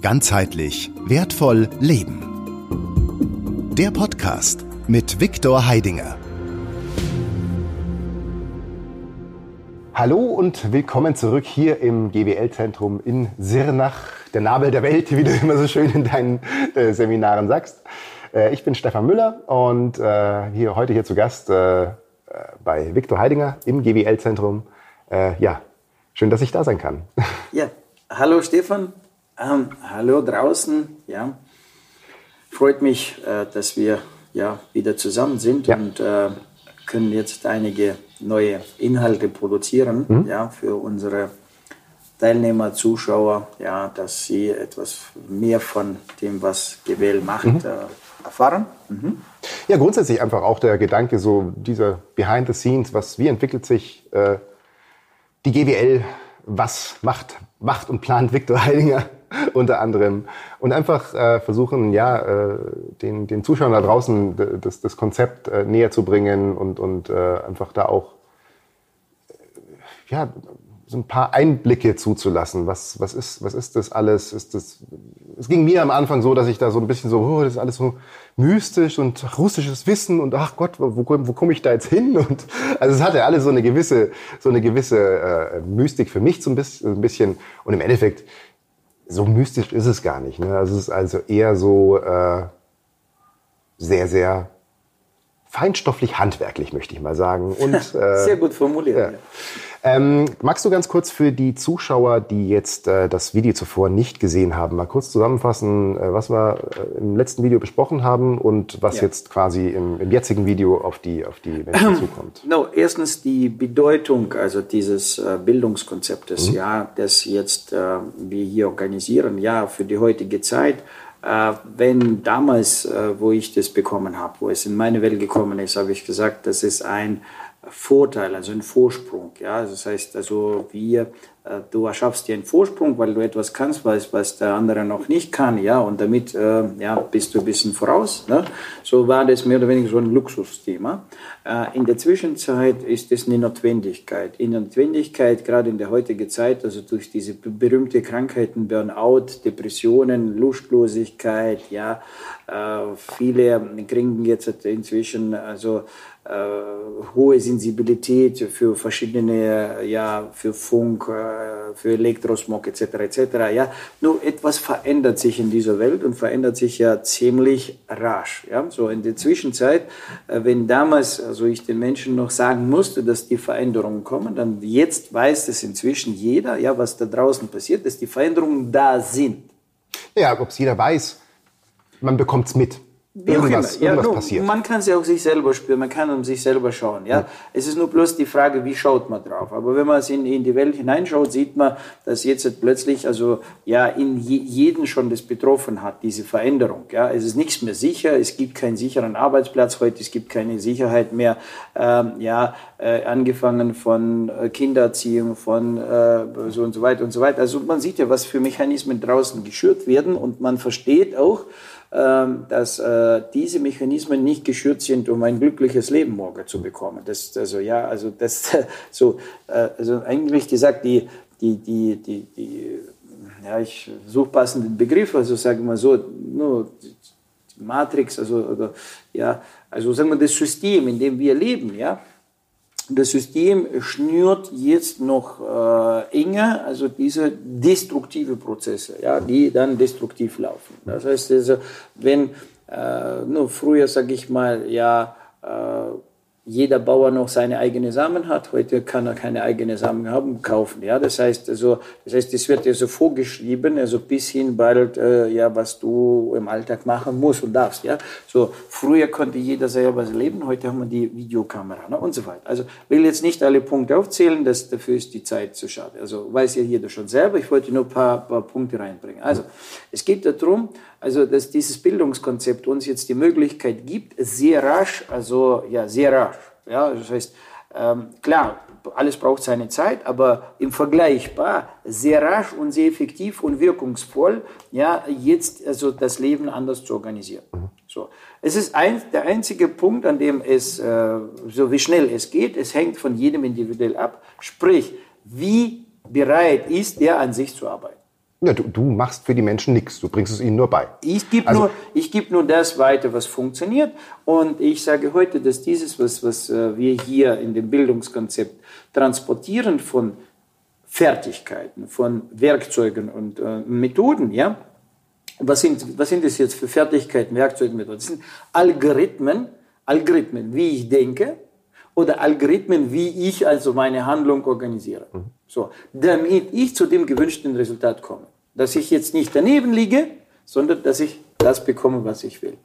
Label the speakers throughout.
Speaker 1: Ganzheitlich wertvoll leben. Der Podcast mit Viktor Heidinger.
Speaker 2: Hallo und willkommen zurück hier im GWL-Zentrum in Sirnach, der Nabel der Welt, wie du immer so schön in deinen äh, Seminaren sagst. Äh, ich bin Stefan Müller und äh, hier heute hier zu Gast äh, äh, bei Viktor Heidinger im GWL-Zentrum. Äh, ja, schön, dass ich da sein kann.
Speaker 3: Ja, hallo Stefan, ähm, hallo draußen. Ja, freut mich, äh, dass wir ja wieder zusammen sind ja. und äh, können jetzt einige neue Inhalte produzieren, mhm. ja, für unsere Teilnehmer, Zuschauer, ja, dass sie etwas mehr von dem, was GWL macht, mhm. äh, erfahren. Mhm.
Speaker 2: Ja, grundsätzlich einfach auch der Gedanke, so dieser Behind the Scenes, was, wie entwickelt sich äh, die GWL, was macht, macht und plant Viktor Heidinger unter anderem. Und einfach äh, versuchen, ja, äh, den, den Zuschauern da draußen das, das Konzept äh, näher zu bringen und, und äh, einfach da auch äh, ja, so ein paar Einblicke zuzulassen. Was, was, ist, was ist das alles? Ist das, es ging mir am Anfang so, dass ich da so ein bisschen so, oh, das ist alles so mystisch und russisches Wissen und ach Gott, wo, wo, komme ich da jetzt hin? Und also es hatte alles so eine gewisse, so eine gewisse äh, Mystik für mich so ein bisschen, ein bisschen. Und im Endeffekt so mystisch ist es gar nicht. Ne? Also es ist also eher so äh, sehr, sehr feinstofflich handwerklich, möchte ich mal sagen. Und,
Speaker 3: äh, sehr gut formuliert. Ja.
Speaker 2: Ähm, magst du ganz kurz für die Zuschauer, die jetzt äh, das Video zuvor nicht gesehen haben, mal kurz zusammenfassen, äh, was wir äh, im letzten Video besprochen haben und was ja. jetzt quasi im, im, jetzigen Video auf die, auf die Menschen zukommt?
Speaker 3: No, erstens die Bedeutung also dieses äh, Bildungskonzeptes, mhm. ja, das jetzt äh, wir hier organisieren, ja, für die heutige Zeit. Äh, wenn damals, wo ich das bekommen habe, wo es in meine Welt gekommen ist, habe ich gesagt, das ist ein Vorteil, also ein Vorsprung. Ja? Das heißt, also wir, äh, du erschaffst dir einen Vorsprung, weil du etwas kannst, was, was der andere noch nicht kann. Ja? Und damit äh, ja, bist du ein bisschen voraus. Ne? So war das mehr oder weniger so ein Luxusthema. Äh, in der Zwischenzeit ist es eine Notwendigkeit. In der Notwendigkeit, gerade in der heutigen Zeit, also durch diese berühmte Krankheiten, Burnout, Depressionen, Lustlosigkeit, ja, äh, viele kriegen jetzt inzwischen also hohe Sensibilität für verschiedene, ja, für Funk, äh, für Elektrosmog etc. etc. Ja, nur etwas verändert sich in dieser Welt und verändert sich ja ziemlich rasch. Ja, so in der Zwischenzeit, äh, wenn damals, also ich den Menschen noch sagen musste, dass die Veränderungen kommen, dann jetzt weiß es inzwischen jeder, ja, was da draußen passiert, dass die Veränderungen da sind.
Speaker 2: Ja, ob es jeder weiß, man bekommt es mit.
Speaker 3: Wie irgendwas, ja, nur, passiert. Man kann sie auch sich selber spüren, man kann um sich selber schauen. Ja? ja? Es ist nur bloß die Frage, wie schaut man drauf. Aber wenn man in, in die Welt hineinschaut, sieht man, dass jetzt plötzlich also ja in je, jeden schon das betroffen hat, diese Veränderung. Ja? Es ist nichts mehr sicher, es gibt keinen sicheren Arbeitsplatz heute, es gibt keine Sicherheit mehr. Ähm, ja, äh, angefangen von äh, Kindererziehung, von äh, so und so weiter und so weiter. Also man sieht ja, was für Mechanismen draußen geschürt werden und man versteht auch, dass äh, diese Mechanismen nicht geschürt sind, um ein glückliches Leben morgen zu bekommen. Das, also ja, also das so, äh, also eigentlich gesagt, die, die, die, die, die ja, ich suche passenden Begriff, also sagen wir so, nur Matrix, also oder, ja, also sagen wir das System, in dem wir leben, ja, das System schnürt jetzt noch äh, enger, also diese destruktive Prozesse, ja, die dann destruktiv laufen. Das heißt, also, wenn äh, nur früher, sage ich mal, ja, äh, jeder Bauer noch seine eigene Samen hat. Heute kann er keine eigene Samen haben, kaufen. Ja, das heißt also, das heißt, es wird also vorgeschrieben, also bis hin bald, äh, ja, was du im Alltag machen musst und darfst. Ja, so früher konnte jeder selber leben. Heute haben wir die Videokamera ne, und so weiter. Also will jetzt nicht alle Punkte aufzählen, das dafür ist die Zeit zu schade. Also weiß ja jeder schon selber. Ich wollte nur ein paar, paar Punkte reinbringen. Also es geht darum, also dass dieses Bildungskonzept uns jetzt die Möglichkeit gibt, sehr rasch, also ja, sehr rasch. Ja, das heißt, ähm, klar, alles braucht seine Zeit, aber im Vergleichbar sehr rasch und sehr effektiv und wirkungsvoll, ja, jetzt also das Leben anders zu organisieren. So. Es ist ein, der einzige Punkt, an dem es, äh, so wie schnell es geht, es hängt von jedem individuell ab, sprich, wie bereit ist er an sich zu arbeiten.
Speaker 2: Ja, du, du machst für die Menschen nichts, du bringst es ihnen nur bei.
Speaker 3: Ich gebe also, nur, geb nur das weiter, was funktioniert. Und ich sage heute, dass dieses, was, was äh, wir hier in dem Bildungskonzept transportieren von Fertigkeiten, von Werkzeugen und äh, Methoden, ja, was sind, was sind das jetzt für Fertigkeiten, Werkzeuge, Methoden? Das sind Algorithmen, Algorithmen, wie ich denke, oder Algorithmen, wie ich also meine Handlung organisiere. Mhm. So, damit ich zu dem gewünschten Resultat komme. Dass ich jetzt nicht daneben liege, sondern dass ich das bekomme, was ich will.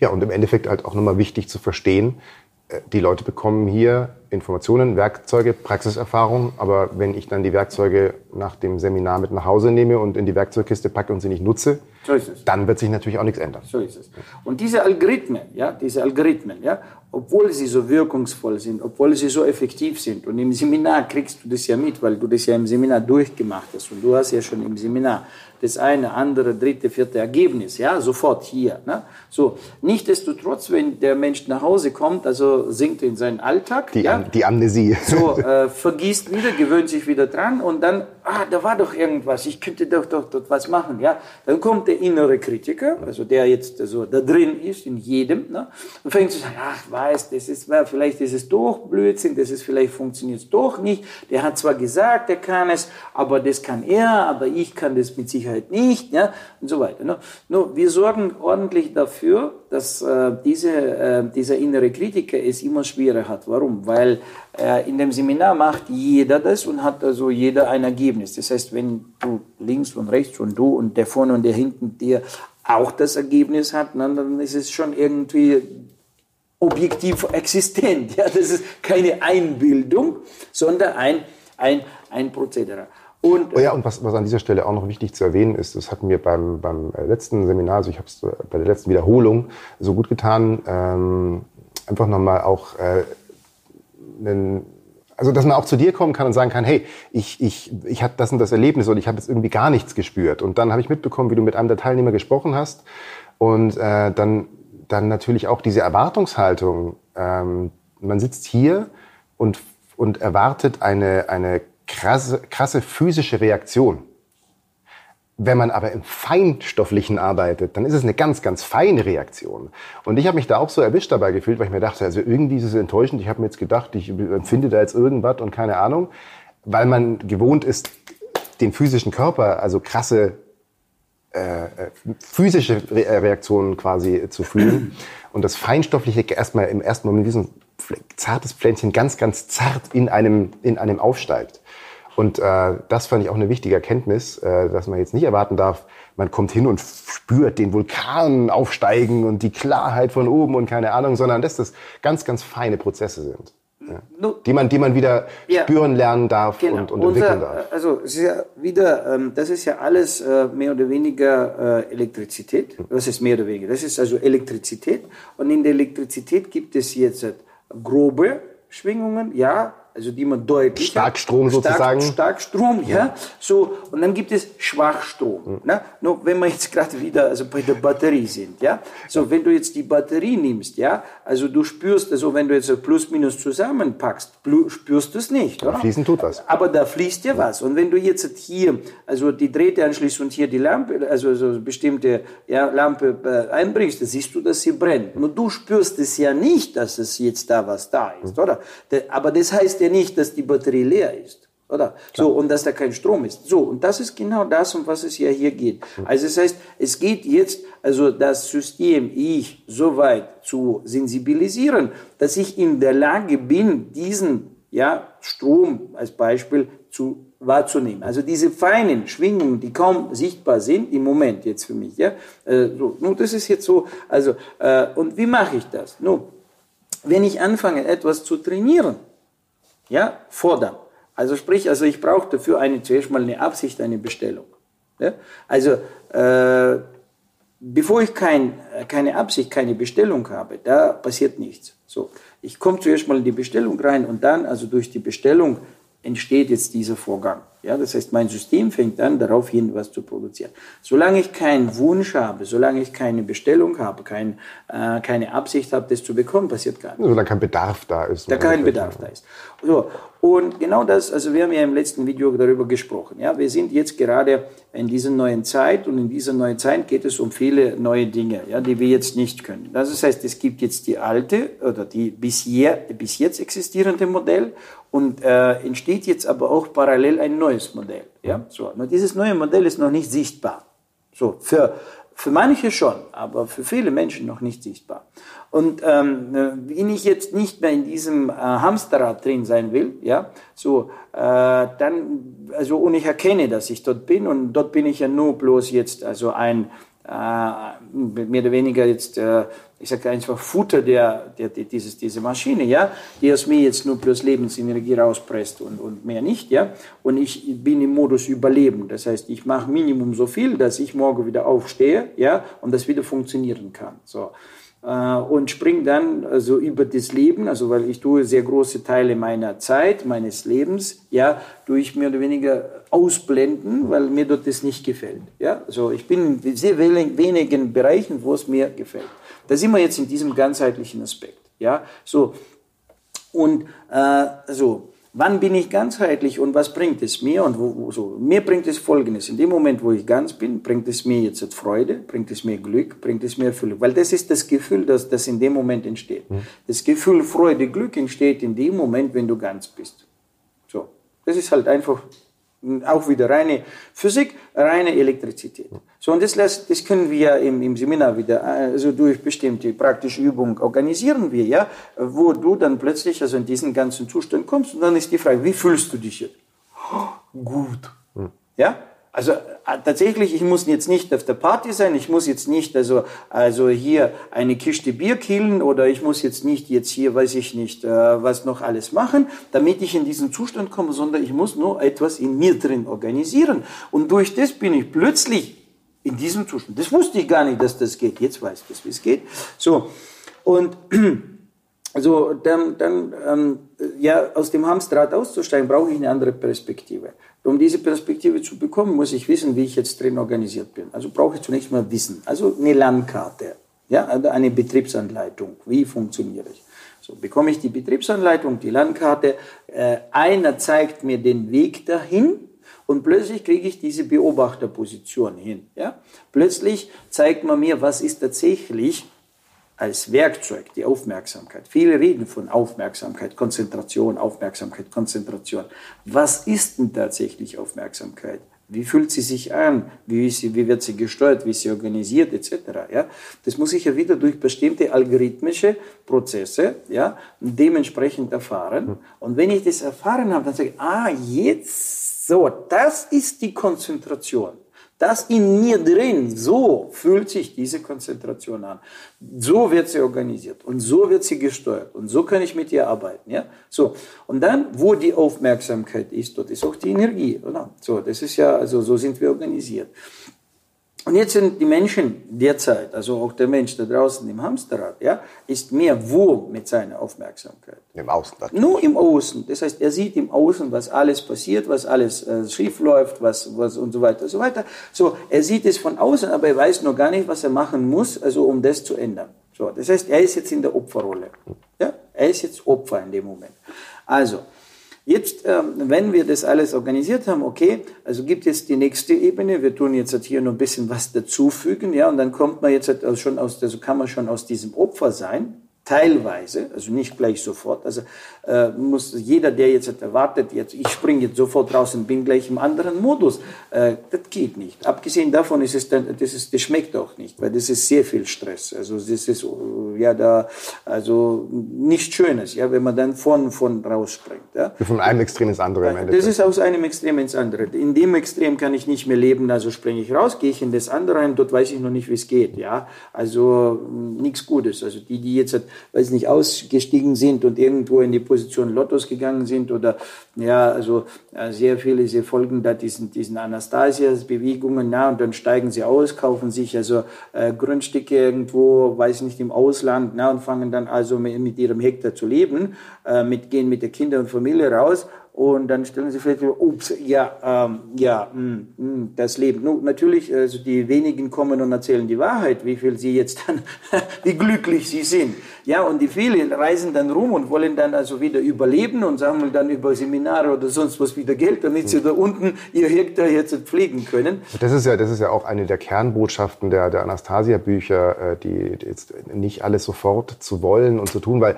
Speaker 2: Ja, und im Endeffekt halt auch nochmal wichtig zu verstehen, äh, die Leute bekommen hier Informationen, Werkzeuge, Praxiserfahrung, aber wenn ich dann die Werkzeuge nach dem Seminar mit nach Hause nehme und in die Werkzeugkiste packe und sie nicht nutze, so dann wird sich natürlich auch nichts ändern.
Speaker 3: So ist es. Und diese Algorithmen, ja, diese Algorithmen, ja, obwohl sie so wirkungsvoll sind, obwohl sie so effektiv sind, und im Seminar kriegst du das ja mit, weil du das ja im Seminar durchgemacht hast und du hast ja schon im Seminar das eine, andere, dritte, vierte Ergebnis, ja, sofort hier. Ne? So, nichtsdestotrotz, wenn der Mensch nach Hause kommt, also sinkt in seinen Alltag,
Speaker 2: die,
Speaker 3: ja,
Speaker 2: die Amnesie.
Speaker 3: So, äh, vergisst wieder, gewöhnt sich wieder dran und dann, ah, da war doch irgendwas, ich könnte doch, doch dort was machen, ja. Dann kommt der innere Kritiker, also der jetzt also da drin ist, in jedem, ne, und fängt zu sagen, ach, weiß, das ist, vielleicht ist es doch Blödsinn, das ist, vielleicht funktioniert es doch nicht, der hat zwar gesagt, er kann es, aber das kann er, aber ich kann das mit Sicherheit Sicherheit nicht, ja, und so weiter. Ne? Nur wir sorgen ordentlich dafür, dass äh, diese, äh, dieser innere Kritiker es immer schwerer hat. Warum? Weil äh, in dem Seminar macht jeder das und hat also jeder ein Ergebnis. Das heißt, wenn du links und rechts und du und der vorne und der hinten dir auch das Ergebnis hat, dann ist es schon irgendwie objektiv existent. Ja, das ist keine Einbildung, sondern ein, ein, ein Prozedere.
Speaker 2: Und, oh ja, und was, was an dieser Stelle auch noch wichtig zu erwähnen ist, das hat mir beim, beim letzten Seminar, also ich habe es bei der letzten Wiederholung so gut getan, ähm, einfach nochmal auch äh, einen, also dass man auch zu dir kommen kann und sagen kann, hey, ich, ich, ich hatte das und das Erlebnis und ich habe jetzt irgendwie gar nichts gespürt. Und dann habe ich mitbekommen, wie du mit einem der Teilnehmer gesprochen hast und äh, dann, dann natürlich auch diese Erwartungshaltung. Ähm, man sitzt hier und, und erwartet eine, eine krasse, krasse physische Reaktion. Wenn man aber im Feinstofflichen arbeitet, dann ist es eine ganz, ganz feine Reaktion. Und ich habe mich da auch so erwischt dabei gefühlt, weil ich mir dachte, also irgendwie ist es enttäuschend. Ich habe mir jetzt gedacht, ich empfinde da jetzt irgendwas und keine Ahnung, weil man gewohnt ist, den physischen Körper, also krasse äh, physische Reaktionen quasi zu fühlen. Und das Feinstoffliche erstmal im ersten Moment wie so ein zartes Pflänzchen ganz, ganz zart in einem, in einem aufsteigt. Und äh, das fand ich auch eine wichtige Erkenntnis, äh, dass man jetzt nicht erwarten darf, man kommt hin und spürt den Vulkan aufsteigen und die Klarheit von oben und keine Ahnung, sondern dass das ganz, ganz feine Prozesse sind. Ja, die, man, die man wieder ja, spüren lernen darf genau. und, und entwickeln darf.
Speaker 3: Also es ist ja wieder, ähm, das ist ja alles äh, mehr oder weniger äh, Elektrizität. Das ist mehr oder weniger. Das ist also Elektrizität. Und in der Elektrizität gibt es jetzt grobe Schwingungen, ja, also die man deutlich
Speaker 2: Starkstrom stark, sozusagen.
Speaker 3: Starkstrom, ja. ja. So und dann gibt es Schwachstrom. Mhm. Ne? Nur wenn wir jetzt gerade wieder also bei der Batterie sind, ja. So wenn du jetzt die Batterie nimmst, ja, also du spürst, also wenn du jetzt plus minus zusammenpackst, spürst du es nicht,
Speaker 2: oder? Fließen tut was.
Speaker 3: Aber da fließt ja was. Und wenn du jetzt hier also die Drähte anschließt und hier die Lampe, also so bestimmte ja, Lampe äh, einbringst, dann siehst du, dass sie brennt. Nur du spürst es ja nicht, dass es jetzt da was da ist, mhm. oder? Aber das heißt ja nicht, dass die Batterie leer ist. Oder? Klar. So, und dass da kein Strom ist. So, und das ist genau das, um was es ja hier geht. Also, das heißt, es geht jetzt, also das System, ich so weit zu sensibilisieren, dass ich in der Lage bin, diesen, ja, Strom als Beispiel zu wahrzunehmen. Also diese feinen Schwingungen, die kaum sichtbar sind im Moment jetzt für mich, ja. Äh, so, nun, das ist jetzt so, also, äh, und wie mache ich das? Nun, wenn ich anfange, etwas zu trainieren, ja, fordern. Also sprich, also ich brauche dafür eine, zuerst mal eine Absicht, eine Bestellung. Ja? Also äh, bevor ich kein, keine Absicht, keine Bestellung habe, da passiert nichts. So, ich komme zuerst mal in die Bestellung rein und dann, also durch die Bestellung entsteht jetzt dieser Vorgang. Ja, das heißt, mein System fängt an, darauf hin, was zu produzieren. Solange ich keinen Wunsch habe, solange ich keine Bestellung habe, kein, äh, keine Absicht habe, das zu bekommen, passiert gar nichts.
Speaker 2: Solange kein Bedarf da ist.
Speaker 3: Da kein Bedarf da ist. So. Und genau das, also wir haben ja im letzten Video darüber gesprochen. Ja, wir sind jetzt gerade in dieser neuen Zeit und in dieser neuen Zeit geht es um viele neue Dinge, ja, die wir jetzt nicht können. Das heißt, es gibt jetzt die alte oder die bisher, bis jetzt existierende Modell und äh, entsteht jetzt aber auch parallel ein neues Modell. Ja, so. Nur dieses neue Modell ist noch nicht sichtbar. So für für manche schon, aber für viele Menschen noch nicht sichtbar. Und ähm, wenn ich jetzt nicht mehr in diesem äh, Hamsterrad drin sein will, ja, so, äh, dann, also, und ich erkenne, dass ich dort bin, und dort bin ich ja nur bloß jetzt, also ein, äh, mehr oder weniger jetzt, äh, ich sage einfach Futter der, der, der, dieses, diese Maschine, ja, die aus mir jetzt nur bloß Lebensenergie rauspresst und, und mehr nicht, ja. Und ich bin im Modus Überleben. Das heißt, ich mache Minimum so viel, dass ich morgen wieder aufstehe, ja, und das wieder funktionieren kann. So. Äh, und springe dann also über das Leben, also weil ich tue sehr große Teile meiner Zeit, meines Lebens, ja, durch mehr oder weniger ausblenden, weil mir dort das nicht gefällt. Ja, also ich bin in sehr wenigen Bereichen, wo es mir gefällt. Da sind wir jetzt in diesem ganzheitlichen Aspekt. Ja, so und äh, so Wann bin ich ganzheitlich und was bringt es mir? Und wo, wo, so. Mir bringt es Folgendes. In dem Moment, wo ich ganz bin, bringt es mir jetzt Freude, bringt es mir Glück, bringt es mir Erfüllung. Weil das ist das Gefühl, das, das in dem Moment entsteht. Mhm. Das Gefühl Freude, Glück entsteht in dem Moment, wenn du ganz bist. So. Das ist halt einfach auch wieder reine Physik, reine Elektrizität. So, und das, lässt, das können wir im, im Seminar wieder, also durch bestimmte praktische Übungen organisieren wir, ja, wo du dann plötzlich also in diesen ganzen Zustand kommst und dann ist die Frage, wie fühlst du dich jetzt? gut. Ja? Also äh, tatsächlich, ich muss jetzt nicht auf der Party sein, ich muss jetzt nicht also, also hier eine Kiste Bier killen oder ich muss jetzt nicht jetzt hier, weiß ich nicht, äh, was noch alles machen, damit ich in diesen Zustand komme, sondern ich muss nur etwas in mir drin organisieren. Und durch das bin ich plötzlich in diesem Zustand. Das wusste ich gar nicht, dass das geht. Jetzt weiß ich, wie es geht. So. Und also dann, dann ähm, ja, aus dem Hamsterrad auszusteigen, brauche ich eine andere Perspektive. Um diese Perspektive zu bekommen, muss ich wissen, wie ich jetzt drin organisiert bin. Also brauche ich zunächst mal Wissen. Also eine Landkarte, ja, also eine Betriebsanleitung. Wie funktioniere ich? So bekomme ich die Betriebsanleitung, die Landkarte. Äh, einer zeigt mir den Weg dahin und plötzlich kriege ich diese Beobachterposition hin. Ja? Plötzlich zeigt man mir, was ist tatsächlich als Werkzeug die Aufmerksamkeit. Viele reden von Aufmerksamkeit, Konzentration, Aufmerksamkeit, Konzentration. Was ist denn tatsächlich Aufmerksamkeit? Wie fühlt sie sich an? Wie, sie, wie wird sie gesteuert? Wie ist sie organisiert? Etc. Ja? Das muss ich ja wieder durch bestimmte algorithmische Prozesse ja, dementsprechend erfahren. Und wenn ich das erfahren habe, dann sage ich, ah, jetzt, so, das ist die Konzentration. Das in mir drin, so fühlt sich diese Konzentration an. So wird sie organisiert und so wird sie gesteuert und so kann ich mit ihr arbeiten. Ja? So. Und dann, wo die Aufmerksamkeit ist, dort ist auch die Energie. Oder? So, das ist ja, also so sind wir organisiert. Und jetzt sind die Menschen derzeit, also auch der Mensch da draußen im Hamsterrad, ja, ist mehr wo mit seiner Aufmerksamkeit?
Speaker 2: Im Außen.
Speaker 3: Natürlich. Nur im Außen. Das heißt, er sieht im Außen, was alles passiert, was alles äh, schief läuft, was, was und so weiter und so weiter. So, er sieht es von außen, aber er weiß noch gar nicht, was er machen muss, also um das zu ändern. So, das heißt, er ist jetzt in der Opferrolle. Ja, er ist jetzt Opfer in dem Moment. Also, Jetzt, ähm, wenn wir das alles organisiert haben, okay, also gibt es die nächste Ebene. Wir tun jetzt halt hier noch ein bisschen was dazufügen, ja, und dann kommt man jetzt halt schon aus, also kann man schon aus diesem Opfer sein, teilweise, also nicht gleich sofort. Also äh, muss jeder, der jetzt erwartet, jetzt ich springe jetzt sofort raus und bin gleich im anderen Modus, äh, das geht nicht. Abgesehen davon ist es dann, das ist, das schmeckt auch nicht, weil das ist sehr viel Stress. Also das ist ja da, also nichts Schönes, ja, wenn man dann von von rausspringt. Ja.
Speaker 2: Von einem Extrem ins andere. Im
Speaker 3: das ist aus einem Extrem ins andere. In dem Extrem kann ich nicht mehr leben, also springe ich raus, gehe ich in das andere rein, dort weiß ich noch nicht, wie es geht. Ja, also nichts Gutes. Also die, die jetzt weiß nicht, ausgestiegen sind und irgendwo in die Position Lottos gegangen sind oder ja, also äh, sehr viele, sie folgen da diesen, diesen Anastasias-Bewegungen, na, und dann steigen sie aus, kaufen sich also äh, Grundstücke irgendwo, weiß nicht, im Ausland, na, und fangen dann also mit, mit ihrem Hektar zu leben, äh, mit, gehen mit der Kinder und Familie raus und dann stellen sie vielleicht, ups, ja, ähm, ja, mh, mm, mh, mm, das Leben. Nun, natürlich, also die wenigen kommen und erzählen die Wahrheit, wie viel sie jetzt dann, wie glücklich sie sind. Ja, und die vielen reisen dann rum und wollen dann also wieder überleben und sammeln dann über Seminare oder sonst was wieder Geld, damit sie da unten ihr Hektar jetzt pflegen können.
Speaker 2: Das ist ja, das ist ja auch eine der Kernbotschaften der, der Anastasia-Bücher, äh, die jetzt nicht alles sofort zu wollen und zu tun, weil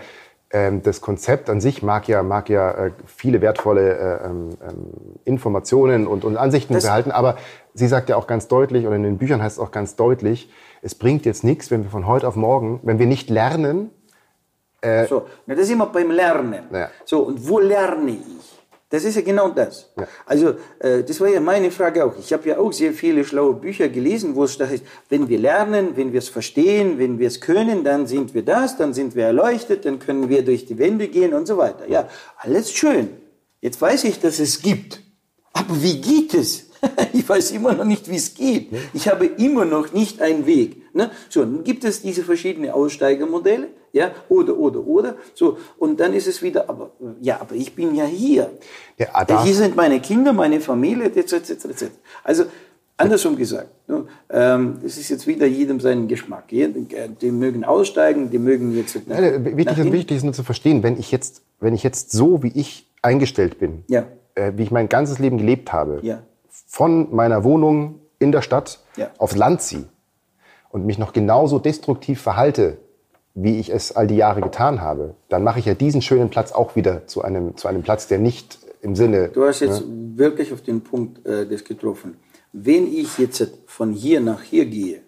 Speaker 2: das Konzept an sich mag ja, mag ja äh, viele wertvolle äh, ähm, ähm, Informationen und, und Ansichten das behalten, aber sie sagt ja auch ganz deutlich, oder in den Büchern heißt es auch ganz deutlich, es bringt jetzt nichts, wenn wir von heute auf morgen, wenn wir nicht lernen.
Speaker 3: Äh, so, das ist immer beim Lernen. Ja. So, und wo lerne ich? Das ist ja genau das. Ja. Also, äh, das war ja meine Frage auch. Ich habe ja auch sehr viele schlaue Bücher gelesen, wo es da heißt, wenn wir lernen, wenn wir es verstehen, wenn wir es können, dann sind wir das, dann sind wir erleuchtet, dann können wir durch die Wände gehen und so weiter. Ja, alles schön. Jetzt weiß ich, dass es gibt. Aber wie geht es? ich weiß immer noch nicht, wie es geht. Ich habe immer noch nicht einen Weg. Ne? So, dann gibt es diese verschiedenen Aussteigermodelle, ja, oder, oder, oder, so, und dann ist es wieder, aber, ja, aber ich bin ja hier. Ja, ja hier sind meine Kinder, meine Familie, etc., etc., etc. Also, andersrum gesagt, ne, ähm, das ist jetzt wieder jedem seinen Geschmack. Die mögen aussteigen, die mögen jetzt.
Speaker 2: Nach, wichtig, ist, wichtig ist nur zu verstehen, wenn ich jetzt, wenn ich jetzt so, wie ich eingestellt bin, ja. äh, wie ich mein ganzes Leben gelebt habe, ja von meiner Wohnung in der Stadt ja. aufs Land ziehe und mich noch genauso destruktiv verhalte, wie ich es all die Jahre getan habe, dann mache ich ja diesen schönen Platz auch wieder zu einem, zu einem Platz, der nicht im Sinne.
Speaker 3: Du hast jetzt ne? wirklich auf den Punkt äh, das getroffen. Wenn ich jetzt von hier nach hier gehe,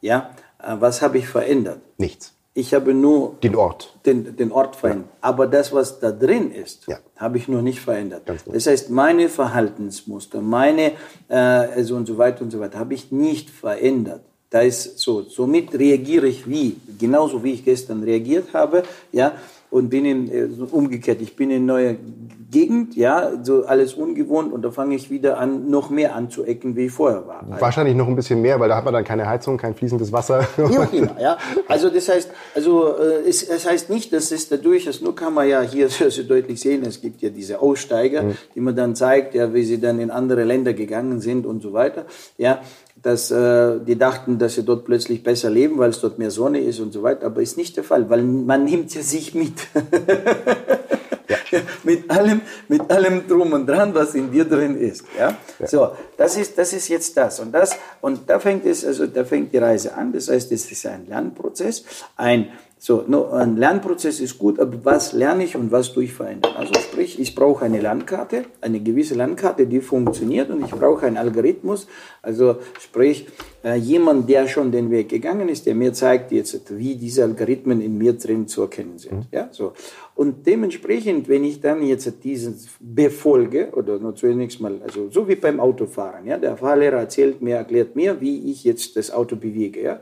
Speaker 3: ja, äh, was habe ich verändert?
Speaker 2: Nichts.
Speaker 3: Ich habe nur
Speaker 2: den Ort,
Speaker 3: den, den Ort verändert. Ja. Aber das, was da drin ist, ja. habe ich noch nicht verändert. Das heißt, meine Verhaltensmuster, meine äh, also und so weiter und so weiter, habe ich nicht verändert. Da ist so. Somit reagiere ich wie genauso wie ich gestern reagiert habe, ja, und bin in äh, umgekehrt. Ich bin in neue Gegend, ja, so alles ungewohnt und da fange ich wieder an, noch mehr anzuecken, wie ich vorher war.
Speaker 2: Wahrscheinlich noch ein bisschen mehr, weil da hat man dann keine Heizung, kein fließendes Wasser.
Speaker 3: Ja, immer, ja. Also das heißt, also äh, es, es heißt nicht, dass es dadurch ist, nur kann man ja hier so deutlich sehen, es gibt ja diese Aussteiger, mhm. die man dann zeigt, ja, wie sie dann in andere Länder gegangen sind und so weiter, ja dass äh, die dachten, dass sie dort plötzlich besser leben, weil es dort mehr Sonne ist und so weiter. Aber ist nicht der Fall, weil man nimmt ja sich mit. ja. mit allem, mit allem drum und dran, was in dir drin ist. Ja? ja? So, das ist, das ist jetzt das und das. Und da fängt es, also da fängt die Reise an. Das heißt, es ist ein Lernprozess, ein so, no, ein Lernprozess ist gut, aber was lerne ich und was tue ich verändern? Also sprich, ich brauche eine Landkarte, eine gewisse Landkarte, die funktioniert und ich brauche einen Algorithmus. Also sprich, äh, jemand, der schon den Weg gegangen ist, der mir zeigt jetzt, wie diese Algorithmen in mir drin zu erkennen sind. Mhm. Ja, so. Und dementsprechend, wenn ich dann jetzt dieses befolge, oder nur zunächst mal, also so wie beim Autofahren, ja, der Fahrlehrer erzählt mir, erklärt mir, wie ich jetzt das Auto bewege, ja.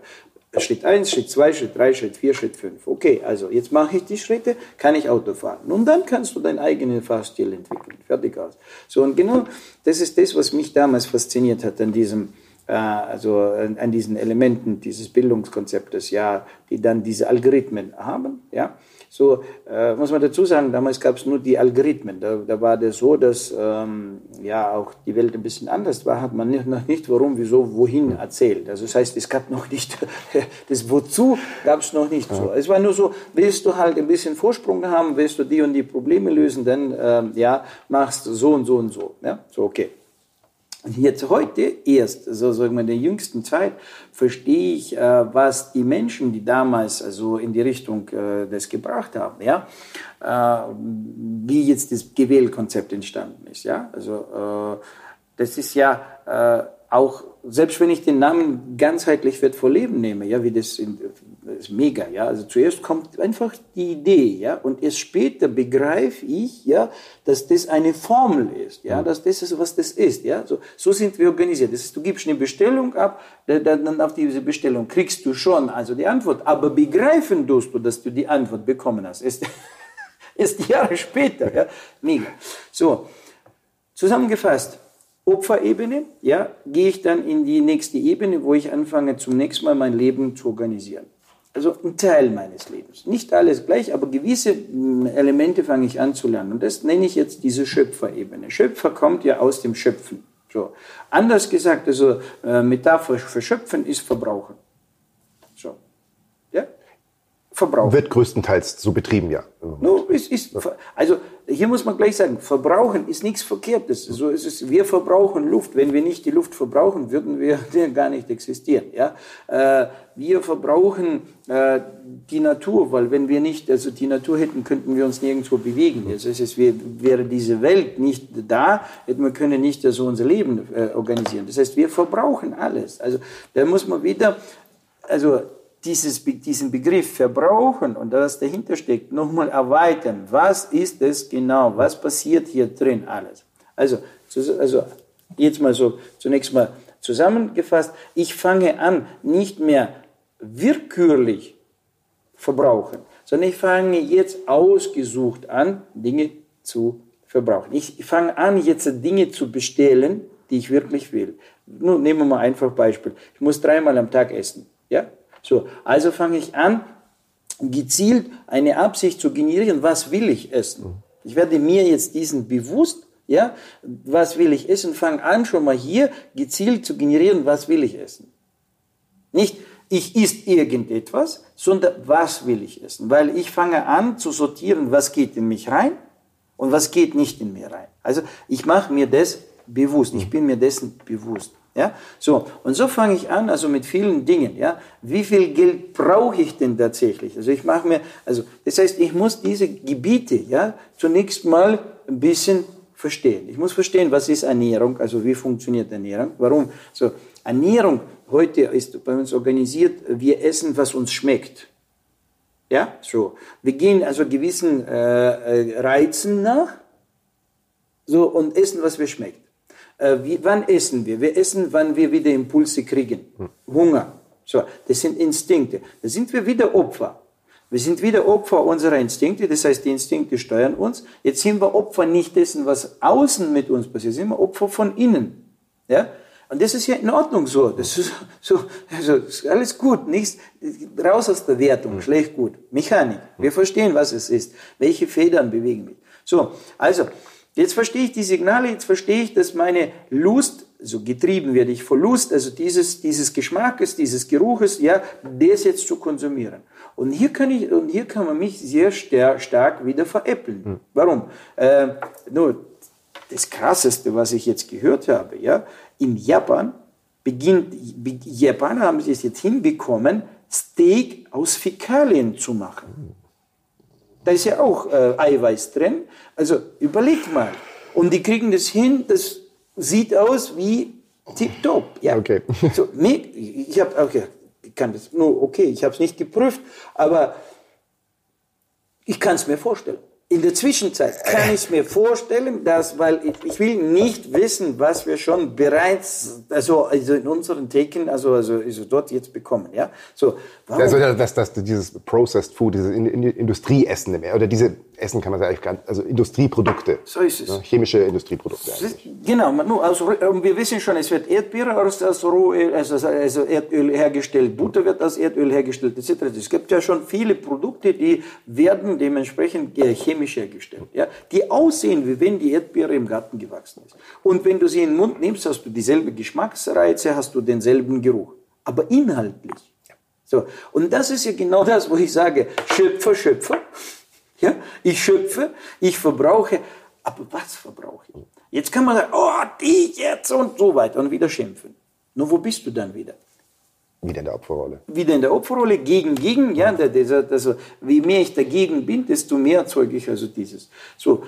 Speaker 3: Schritt 1, Schritt 2, Schritt 3, Schritt 4, Schritt 5. Okay, also jetzt mache ich die Schritte, kann ich Auto fahren. Und dann kannst du deinen eigenen Fahrstil entwickeln. Fertig aus. So, und genau das ist das, was mich damals fasziniert hat an diesem, äh, also an, an diesen Elementen dieses Bildungskonzeptes, ja, die dann diese Algorithmen haben, ja. So äh, muss man dazu sagen, damals gab es nur die Algorithmen. Da, da war das so, dass ähm, ja auch die Welt ein bisschen anders war, hat man nicht, noch nicht warum, wieso, wohin erzählt. Also das heißt, es gab noch nicht, das Wozu gab es noch nicht so. Es war nur so, willst du halt ein bisschen Vorsprung haben, willst du die und die Probleme lösen, dann ähm, ja, machst du so und so und so. Ja? So, okay. Und jetzt heute erst, also sagen wir in der jüngsten Zeit, verstehe ich, äh, was die Menschen, die damals also in die Richtung äh, das gebracht haben, ja, äh, wie jetzt das Gewählkonzept entstanden ist, ja. Also äh, das ist ja äh, auch selbst wenn ich den Namen ganzheitlich wertvoll Leben nehme, ja, wie das, in, das ist mega, ja. Also zuerst kommt einfach die Idee, ja, und erst später begreife ich, ja, dass das eine Formel ist, ja, dass das ist, was das ist, ja. So, so sind wir organisiert. Das ist, du gibst eine Bestellung ab, dann auf diese Bestellung kriegst du schon also die Antwort, aber begreifen tust du, dass du die Antwort bekommen hast, ist, ist Jahre später, ja. Mega. So, zusammengefasst. Opferebene, ja, gehe ich dann in die nächste Ebene, wo ich anfange, zum nächsten Mal mein Leben zu organisieren. also ein Teil meines Lebens. Nicht alles gleich, aber gewisse hm, Elemente fange ich an zu lernen. Und das nenne ich jetzt diese Schöpferebene. Schöpfer kommt ja aus dem Schöpfen. So. Anders gesagt, also äh, Metapher für Schöpfen ist Verbrauchen.
Speaker 2: Verbrauchen. Wird größtenteils so betrieben, ja.
Speaker 3: No, es ist, also hier muss man gleich sagen, verbrauchen ist nichts Verkehrtes. So ist es, wir verbrauchen Luft. Wenn wir nicht die Luft verbrauchen, würden wir gar nicht existieren. Ja? Äh, wir verbrauchen äh, die Natur, weil wenn wir nicht, also die Natur hätten, könnten wir uns nirgendwo bewegen. Also es ist, wäre diese Welt nicht da, hätten wir können nicht so unser Leben äh, organisieren. Das heißt, wir verbrauchen alles. Also da muss man wieder, also dieses, diesen Begriff verbrauchen und was dahinter steckt, nochmal erweitern. Was ist es genau? Was passiert hier drin alles? Also, also jetzt mal so zunächst mal zusammengefasst. Ich fange an, nicht mehr willkürlich verbrauchen, sondern ich fange jetzt ausgesucht an, Dinge zu verbrauchen. Ich fange an, jetzt Dinge zu bestellen, die ich wirklich will. Nun nehmen wir mal einfach Beispiel. Ich muss dreimal am Tag essen. Ja? So, also fange ich an, gezielt eine Absicht zu generieren, was will ich essen. Ich werde mir jetzt diesen bewusst, ja, was will ich essen, fange an schon mal hier gezielt zu generieren, was will ich essen. Nicht, ich isst irgendetwas, sondern was will ich essen? Weil ich fange an zu sortieren, was geht in mich rein und was geht nicht in mir rein. Also ich mache mir das bewusst, ich bin mir dessen bewusst. Ja, so. Und so fange ich an, also mit vielen Dingen, ja. Wie viel Geld brauche ich denn tatsächlich? Also ich mache mir, also, das heißt, ich muss diese Gebiete, ja, zunächst mal ein bisschen verstehen. Ich muss verstehen, was ist Ernährung, also wie funktioniert Ernährung, warum, so. Ernährung heute ist bei uns organisiert, wir essen, was uns schmeckt. Ja, so. Wir gehen also gewissen äh, äh Reizen nach, so, und essen, was wir schmeckt. Äh, wie, wann essen wir? Wir essen, wann wir wieder Impulse kriegen. Hunger. So, das sind Instinkte. Da sind wir wieder Opfer. Wir sind wieder Opfer unserer Instinkte, das heißt, die Instinkte steuern uns. Jetzt sind wir Opfer nicht dessen, was außen mit uns passiert, sind wir Opfer von innen. Ja? Und das ist ja in Ordnung so. Das ist so, also ist alles gut. Nichts, raus aus der Wertung. Mhm. Schlecht, gut. Mechanik. Wir verstehen, was es ist. Welche Federn bewegen mich. So. Also, Jetzt verstehe ich die Signale, jetzt verstehe ich, dass meine Lust, so getrieben werde ich vor Lust, also dieses, dieses Geschmackes, dieses Geruches, ja, das jetzt zu konsumieren. Und hier kann ich, und hier kann man mich sehr stark wieder veräppeln. Hm. Warum? Äh, nur, das krasseste, was ich jetzt gehört habe, ja, in Japan beginnt, Japaner haben es jetzt hinbekommen, Steak aus Fäkalien zu machen. Da ist ja auch äh, Eiweiß drin. Also überleg mal. Und die kriegen das hin, das sieht aus wie tipptopp. Ja. Okay. So, ich habe, okay, ich kann das nur, okay, ich habe es nicht geprüft, aber ich kann es mir vorstellen in der Zwischenzeit kann ich mir vorstellen, dass, weil ich, ich, will nicht wissen, was wir schon bereits, also, also in unseren Theken, also, also, also dort jetzt bekommen, ja. So,
Speaker 2: warum? Also, das, das, dieses Processed Food, dieses Industrieessen, oder diese Essen kann man sagen, also Industrieprodukte.
Speaker 3: So ist es.
Speaker 2: Ne? Chemische Industrieprodukte.
Speaker 3: Genau, nur, also, wir wissen schon, es wird Erdbeere aus, aus Rohöl, also, also Erdöl hergestellt, Butter wird aus Erdöl hergestellt, etc. Es gibt ja schon viele Produkte, die werden dementsprechend chemisch hergestellt, ja, die aussehen, wie wenn die Erdbeere im Garten gewachsen ist. Und wenn du sie in den Mund nimmst, hast du dieselbe Geschmacksreize, hast du denselben Geruch. Aber inhaltlich. So. Und das ist ja genau das, wo ich sage, Schöpfer, Schöpfer. Ja? Ich schöpfe, ich verbrauche, aber was verbrauche ich? Jetzt kann man sagen, oh, die jetzt und so weiter und wieder schimpfen. Nur wo bist du dann wieder?
Speaker 2: Wieder in der Opferrolle.
Speaker 3: Wieder in der Opferrolle, gegen, gegen, ja, dieser, also, je mehr ich dagegen bin, desto mehr erzeuge ich also dieses. So,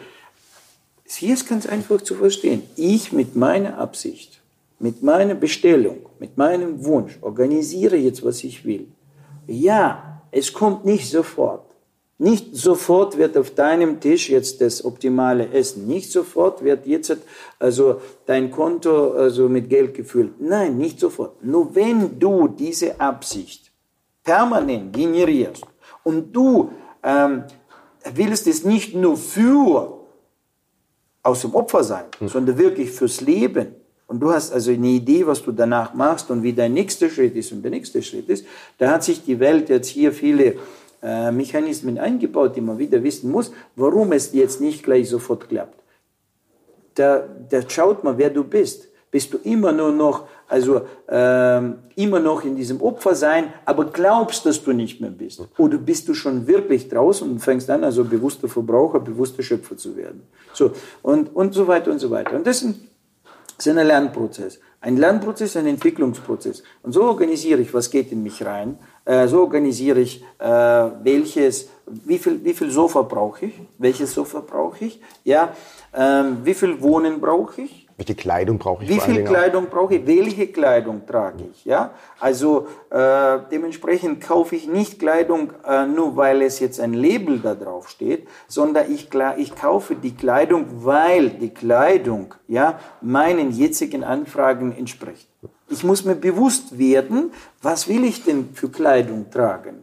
Speaker 3: hier ist ganz einfach zu verstehen. Ich mit meiner Absicht, mit meiner Bestellung, mit meinem Wunsch organisiere jetzt, was ich will. Ja, es kommt nicht sofort. Nicht sofort wird auf deinem Tisch jetzt das optimale Essen. Nicht sofort wird jetzt also dein Konto also mit Geld gefüllt. Nein, nicht sofort. Nur wenn du diese Absicht permanent generierst und du ähm, willst es nicht nur für aus dem Opfer sein, hm. sondern wirklich fürs Leben und du hast also eine Idee, was du danach machst und wie dein nächster Schritt ist und der nächste Schritt ist, da hat sich die Welt jetzt hier viele Mechanismen eingebaut, die man wieder wissen muss, warum es jetzt nicht gleich sofort klappt. Da, da schaut man, wer du bist. Bist du immer nur noch, also ähm, immer noch in diesem Opfer sein, aber glaubst, dass du nicht mehr bist? Oder bist du schon wirklich draußen und fängst an, also bewusster Verbraucher, bewusster Schöpfer zu werden? So und und so weiter und so weiter. Und das ist ein, das ist ein Lernprozess. Ein Lernprozess, ein Entwicklungsprozess. Und so organisiere ich, was geht in mich rein. Äh, so organisiere ich, äh, welches, wie viel, wie viel Sofa brauche ich, welches Sofa brauche ich, ja, ähm, wie viel Wohnen brauche ich,
Speaker 2: welche Kleidung brauche ich?
Speaker 3: Wie viel Kleidung brauche ich? Welche Kleidung trage ich? Ja, also äh, dementsprechend kaufe ich nicht Kleidung äh, nur, weil es jetzt ein Label da drauf steht, sondern ich, ich kaufe die Kleidung, weil die Kleidung ja meinen jetzigen Anfragen entspricht. Ich muss mir bewusst werden, was will ich denn für Kleidung tragen?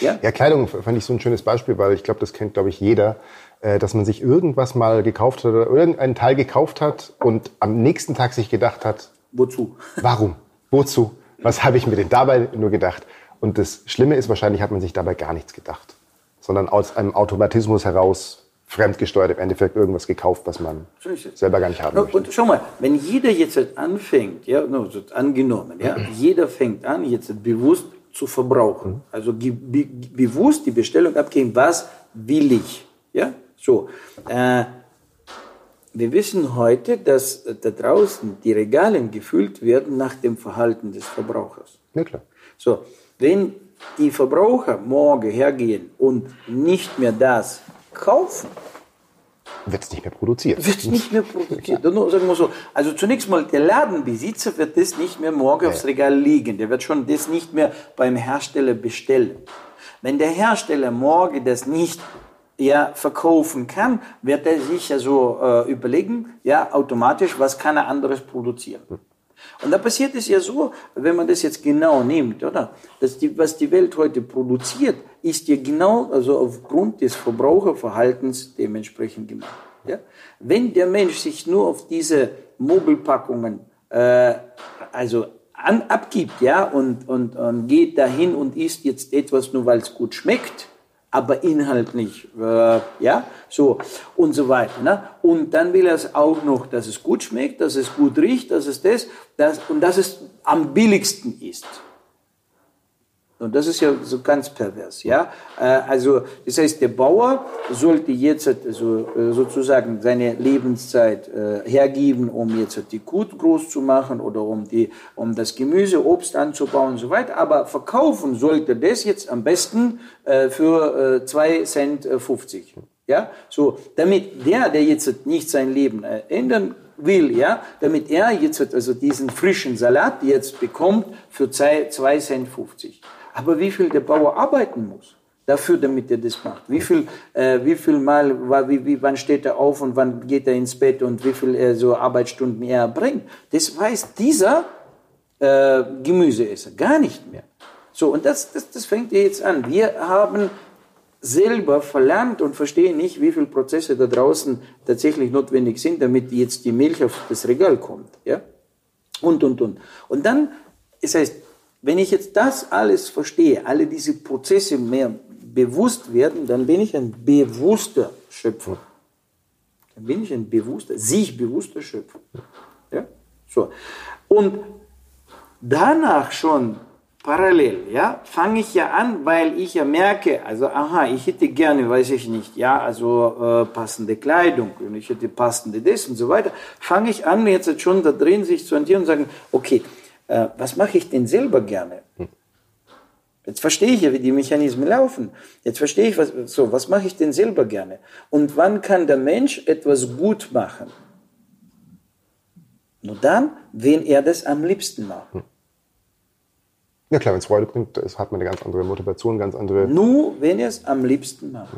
Speaker 2: Ja, ja Kleidung fand ich so ein schönes Beispiel, weil ich glaube, das kennt, glaube ich, jeder dass man sich irgendwas mal gekauft hat oder irgendeinen Teil gekauft hat und am nächsten Tag sich gedacht hat,
Speaker 3: wozu?
Speaker 2: Warum? Wozu? Was habe ich mir denn dabei nur gedacht? Und das Schlimme ist, wahrscheinlich hat man sich dabei gar nichts gedacht, sondern aus einem Automatismus heraus fremdgesteuert im Endeffekt irgendwas gekauft, was man selber gar nicht haben möchte.
Speaker 3: Und schau mal, wenn jeder jetzt anfängt, ja, angenommen, ja, jeder fängt an, jetzt bewusst zu verbrauchen, mhm. also bewusst die Bestellung abgeben, was will ich, ja, so, äh, wir wissen heute, dass da draußen die Regale gefüllt werden nach dem Verhalten des Verbrauchers.
Speaker 2: Ja, klar.
Speaker 3: So, wenn die Verbraucher morgen hergehen und nicht mehr das kaufen,
Speaker 2: wird es nicht mehr produziert.
Speaker 3: Wird nicht mehr produziert. sagen wir so. Also zunächst mal, der Ladenbesitzer wird das nicht mehr morgen ja. aufs Regal liegen. Der wird schon das nicht mehr beim Hersteller bestellen. Wenn der Hersteller morgen das nicht er verkaufen kann, wird er sich ja so äh, überlegen, ja, automatisch, was kann er anderes produzieren. Und da passiert es ja so, wenn man das jetzt genau nimmt, oder? Dass die, was die Welt heute produziert, ist ja genau, also aufgrund des Verbraucherverhaltens dementsprechend gemacht. Ja? Wenn der Mensch sich nur auf diese Mobilpackungen, äh, also an, abgibt, ja, und, und, und geht dahin und isst jetzt etwas nur, weil es gut schmeckt, aber inhaltlich, äh, ja, so und so weiter. Ne? Und dann will er es auch noch, dass es gut schmeckt, dass es gut riecht, dass es das, das und dass es am billigsten ist. Und das ist ja so ganz pervers, ja. Äh, also, das heißt, der Bauer sollte jetzt also sozusagen seine Lebenszeit äh, hergeben, um jetzt die Kuh groß zu machen oder um die, um das Gemüse, Obst anzubauen und so weiter. Aber verkaufen sollte das jetzt am besten für 2 Cent 50. Ja, so, damit der, der jetzt nicht sein Leben ändern will, ja, damit er jetzt also diesen frischen Salat jetzt bekommt für 2 Cent 50. Aber wie viel der Bauer arbeiten muss dafür, damit er das macht. Wie viel, äh, wie viel Mal, wie, wie, wann steht er auf und wann geht er ins Bett und wie viel äh, so Arbeitsstunden er bringt. Das weiß dieser äh, Gemüseesser gar nicht mehr. So, und das, das, das fängt jetzt an. Wir haben selber verlernt und verstehen nicht, wie viele Prozesse da draußen tatsächlich notwendig sind, damit jetzt die Milch auf das Regal kommt. Ja? Und, und, und. Und dann, das heißt, wenn ich jetzt das alles verstehe, alle diese Prozesse mehr bewusst werden, dann bin ich ein bewusster Schöpfer. Dann bin ich ein bewusster, sich bewusster Schöpfer. Ja? So. Und danach schon parallel, ja, fange ich ja an, weil ich ja merke, also aha, ich hätte gerne, weiß ich nicht, ja, also äh, passende Kleidung und ich hätte passende das und so weiter, fange ich an, jetzt schon da drin sich zu orientieren und sagen, okay, äh, was mache ich denn selber gerne? Jetzt verstehe ich ja, wie die Mechanismen laufen. Jetzt verstehe ich, was, so, was mache ich denn selber gerne? Und wann kann der Mensch etwas gut machen? Nur dann, wenn er das am liebsten macht.
Speaker 2: Ja klar, wenn es Freude bringt, hat man eine ganz andere Motivation, ganz andere...
Speaker 3: Nur, wenn er es am liebsten macht.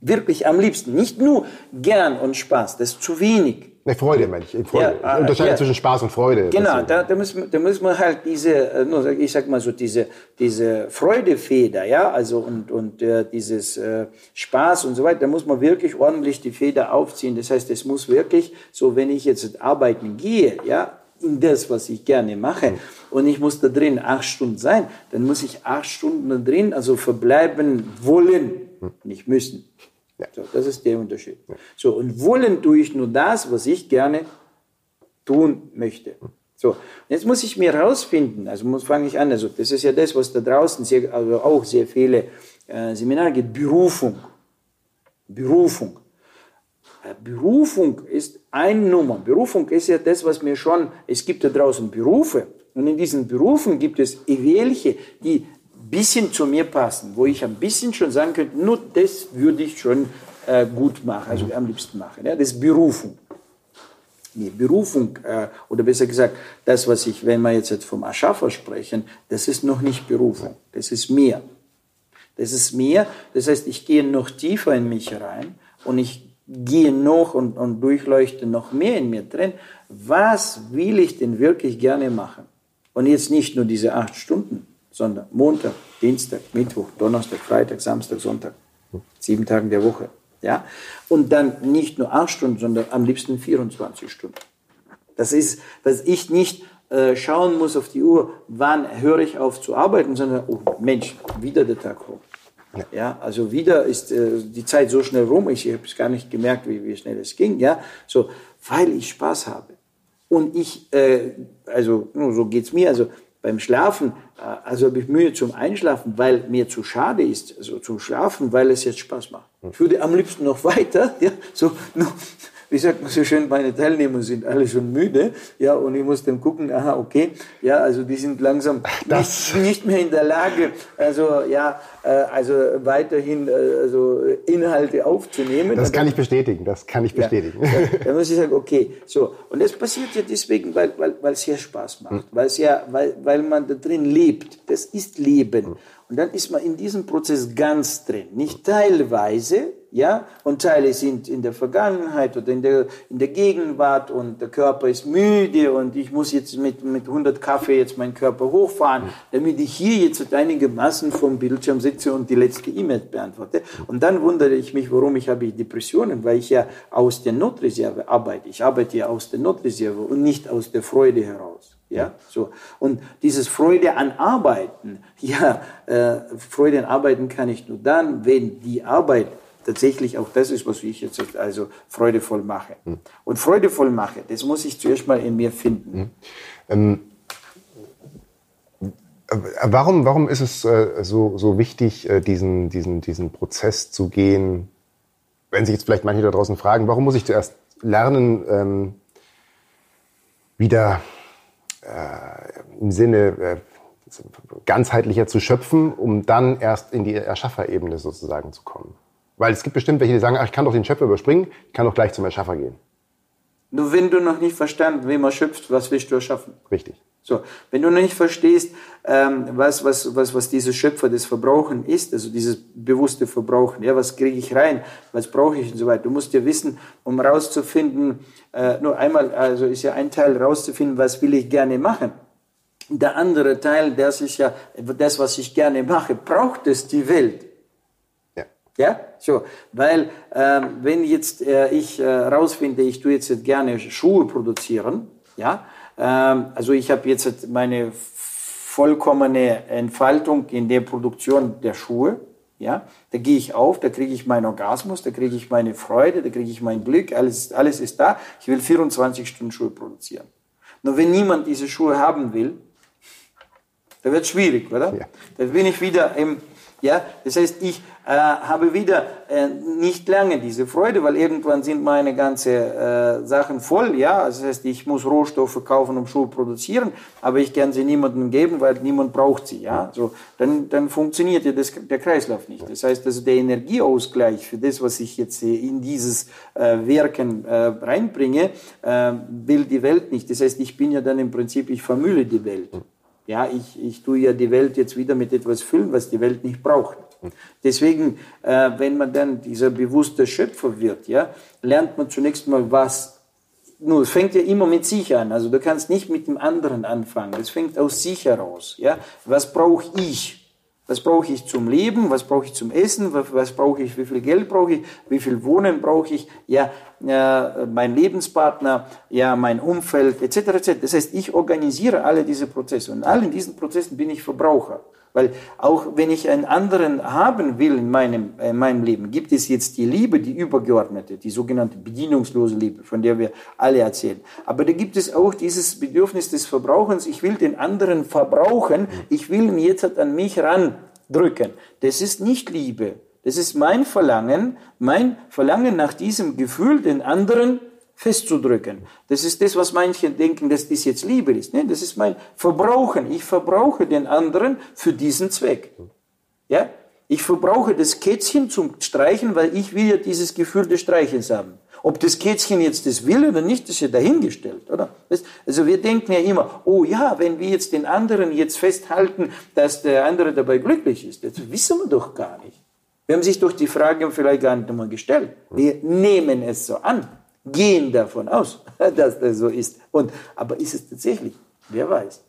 Speaker 3: Wirklich am liebsten. Nicht nur gern und Spaß, das ist zu wenig.
Speaker 2: Ne, Freude meine ich. Freude. Ja, ich unterscheide ja. zwischen Spaß und Freude.
Speaker 3: Genau, da, da, müssen, da müssen wir halt diese, äh, ich sag mal so, diese, diese Freudefeder, ja, also und, und äh, dieses äh, Spaß und so weiter, da muss man wirklich ordentlich die Feder aufziehen. Das heißt, es muss wirklich, so wenn ich jetzt arbeiten gehe, ja, in das, was ich gerne mache, mhm. und ich muss da drin acht Stunden sein, dann muss ich acht Stunden da drin, also verbleiben wollen, mhm. nicht müssen. Ja. So, das ist der Unterschied. Ja. So, und wollen tue ich nur das, was ich gerne tun möchte. So, jetzt muss ich mir herausfinden, also muss fange ich an, also das ist ja das, was da draußen sehr, also auch sehr viele äh, Seminare gibt, Berufung. Berufung. Äh, Berufung ist eine Nummer. Berufung ist ja das, was mir schon, es gibt da draußen Berufe. Und in diesen Berufen gibt es welche, die ein bisschen zu mir passen, wo ich ein bisschen schon sagen könnte, nur das würde ich schon äh, gut machen, also am liebsten machen. Ja, das ist Berufung. Die Berufung, äh, oder besser gesagt, das, was ich, wenn wir jetzt vom Aschaffer sprechen, das ist noch nicht Berufung, das ist mehr. Das ist mehr, das heißt, ich gehe noch tiefer in mich rein und ich gehe noch und, und durchleuchte noch mehr in mir drin. Was will ich denn wirklich gerne machen? Und jetzt nicht nur diese acht Stunden, sondern Montag, Dienstag, Mittwoch, Donnerstag, Freitag, Samstag, Sonntag, sieben Tage der Woche. Ja? Und dann nicht nur acht Stunden, sondern am liebsten 24 Stunden. Das ist, dass ich nicht äh, schauen muss auf die Uhr, wann höre ich auf zu arbeiten, sondern, oh Mensch, wieder der Tag rum. Ja. also wieder ist äh, die Zeit so schnell rum, ich habe es gar nicht gemerkt, wie, wie schnell es ging, ja, so, weil ich Spaß habe. Und ich, äh, also so geht's mir, also beim Schlafen, äh, also habe ich Mühe zum Einschlafen, weil mir zu schade ist, also zum Schlafen, weil es jetzt Spaß macht. Ich würde am liebsten noch weiter, ja, so noch, wie sagt man so schön, meine Teilnehmer sind alle schon müde, ja, und ich muss dann gucken, aha, okay, ja, also die sind langsam nicht, nicht, mehr in der Lage, also ja, äh, also weiterhin äh, also Inhalte aufzunehmen.
Speaker 2: Das kann ich bestätigen, das kann ich bestätigen. Ja,
Speaker 3: dann muss ich sagen, okay, so, und das passiert ja deswegen, weil, weil, weil es ja Spaß macht, hm. weil es ja, weil, weil man da drin lebt, das ist Leben. Hm. Und dann ist man in diesem Prozess ganz drin, nicht teilweise, ja, und Teile sind in der Vergangenheit oder in der, in der Gegenwart und der Körper ist müde und ich muss jetzt mit, mit 100 Kaffee jetzt meinen Körper hochfahren, damit ich hier jetzt einigermaßen vom Bildschirm sitze und die letzte E-Mail beantworte. Und dann wundere ich mich, warum ich habe Depressionen, weil ich ja aus der Notreserve arbeite. Ich arbeite ja aus der Notreserve und nicht aus der Freude heraus. Ja, so. Und dieses Freude an Arbeiten, ja, äh, Freude an Arbeiten kann ich nur dann, wenn die Arbeit tatsächlich auch das ist, was ich jetzt also freudevoll mache. Mhm. Und freudevoll mache, das muss ich zuerst mal in mir finden. Mhm. Ähm,
Speaker 2: äh, warum, warum ist es äh, so, so wichtig, äh, diesen, diesen, diesen Prozess zu gehen? Wenn sich jetzt vielleicht manche da draußen fragen, warum muss ich zuerst lernen, ähm, wieder äh, im Sinne äh, ganzheitlicher zu schöpfen, um dann erst in die Erschafferebene sozusagen zu kommen? Weil es gibt bestimmt welche, die sagen, ach, ich kann doch den Schöpfer überspringen, ich kann doch gleich zum Erschaffer gehen.
Speaker 3: Nur wenn du noch nicht verstanden, wie man schöpft, was willst du erschaffen?
Speaker 2: Richtig.
Speaker 3: So, wenn du noch nicht verstehst, ähm, was, was, was, was dieses Schöpfer des Verbrauchen ist, also dieses bewusste Verbrauchen, ja, was kriege ich rein, was brauche ich und so weiter. Du musst ja wissen, um rauszufinden, äh, nur einmal, also ist ja ein Teil rauszufinden, was will ich gerne machen. Der andere Teil, das ist ja das, was ich gerne mache, braucht es die Welt. Ja, so, weil ähm, wenn jetzt äh, ich äh, rausfinde, ich tue jetzt gerne Schuhe produzieren, ja, ähm, also ich habe jetzt meine vollkommene Entfaltung in der Produktion der Schuhe, ja, da gehe ich auf, da kriege ich meinen Orgasmus, da kriege ich meine Freude, da kriege ich mein Glück, alles, alles ist da. Ich will 24 Stunden Schuhe produzieren. Nur wenn niemand diese Schuhe haben will, da wird schwierig, oder? Ja. Da bin ich wieder im, ja, das heißt, ich äh, habe wieder äh, nicht lange diese Freude, weil irgendwann sind meine ganzen äh, Sachen voll. Ja, das heißt, ich muss Rohstoffe kaufen, um Schuhe produzieren, aber ich kann sie niemandem geben, weil niemand braucht sie. Ja, so dann dann funktioniert ja das, der Kreislauf nicht. Das heißt, also der Energieausgleich für das, was ich jetzt in dieses äh, Werken äh, reinbringe, äh, will die Welt nicht. Das heißt, ich bin ja dann im Prinzip, ich vermülle die Welt. Ja, ich, ich tue ja die Welt jetzt wieder mit etwas füllen, was die Welt nicht braucht. Deswegen, äh, wenn man dann dieser bewusste Schöpfer wird, ja, lernt man zunächst mal was. Nur, es fängt ja immer mit sich an. Also du kannst nicht mit dem anderen anfangen. Es fängt aus sich heraus. Ja, was brauche ich? Was brauche ich zum Leben? Was brauche ich zum Essen? Was, brauche ich? Wie viel Geld brauche ich? Wie viel Wohnen brauche ich? Ja, äh, mein Lebenspartner, ja, mein Umfeld, etc., etc. Das heißt, ich organisiere alle diese Prozesse und in allen diesen Prozessen bin ich Verbraucher. Weil auch wenn ich einen anderen haben will in meinem, in meinem Leben, gibt es jetzt die Liebe, die übergeordnete, die sogenannte bedienungslose Liebe, von der wir alle erzählen. Aber da gibt es auch dieses Bedürfnis des Verbrauchens, ich will den anderen verbrauchen, ich will ihn jetzt an mich randrücken. Das ist nicht Liebe. Das ist mein Verlangen, mein Verlangen nach diesem Gefühl, den anderen festzudrücken. Das ist das, was manche denken, dass das jetzt Liebe ist. Nee, das ist mein Verbrauchen. Ich verbrauche den anderen für diesen Zweck. Ja? Ich verbrauche das Kätzchen zum Streichen, weil ich will ja dieses Gefühl des Streichens haben. Ob das Kätzchen jetzt das will oder nicht, ist ja dahingestellt, oder? Also wir denken ja immer, oh ja, wenn wir jetzt den anderen jetzt festhalten, dass der andere dabei glücklich ist, das wissen wir doch gar nicht. Wir haben sich durch die Frage vielleicht gar nicht einmal gestellt. Wir nehmen es so an gehen davon aus, dass das so ist. Und, aber ist es tatsächlich? Wer weiß.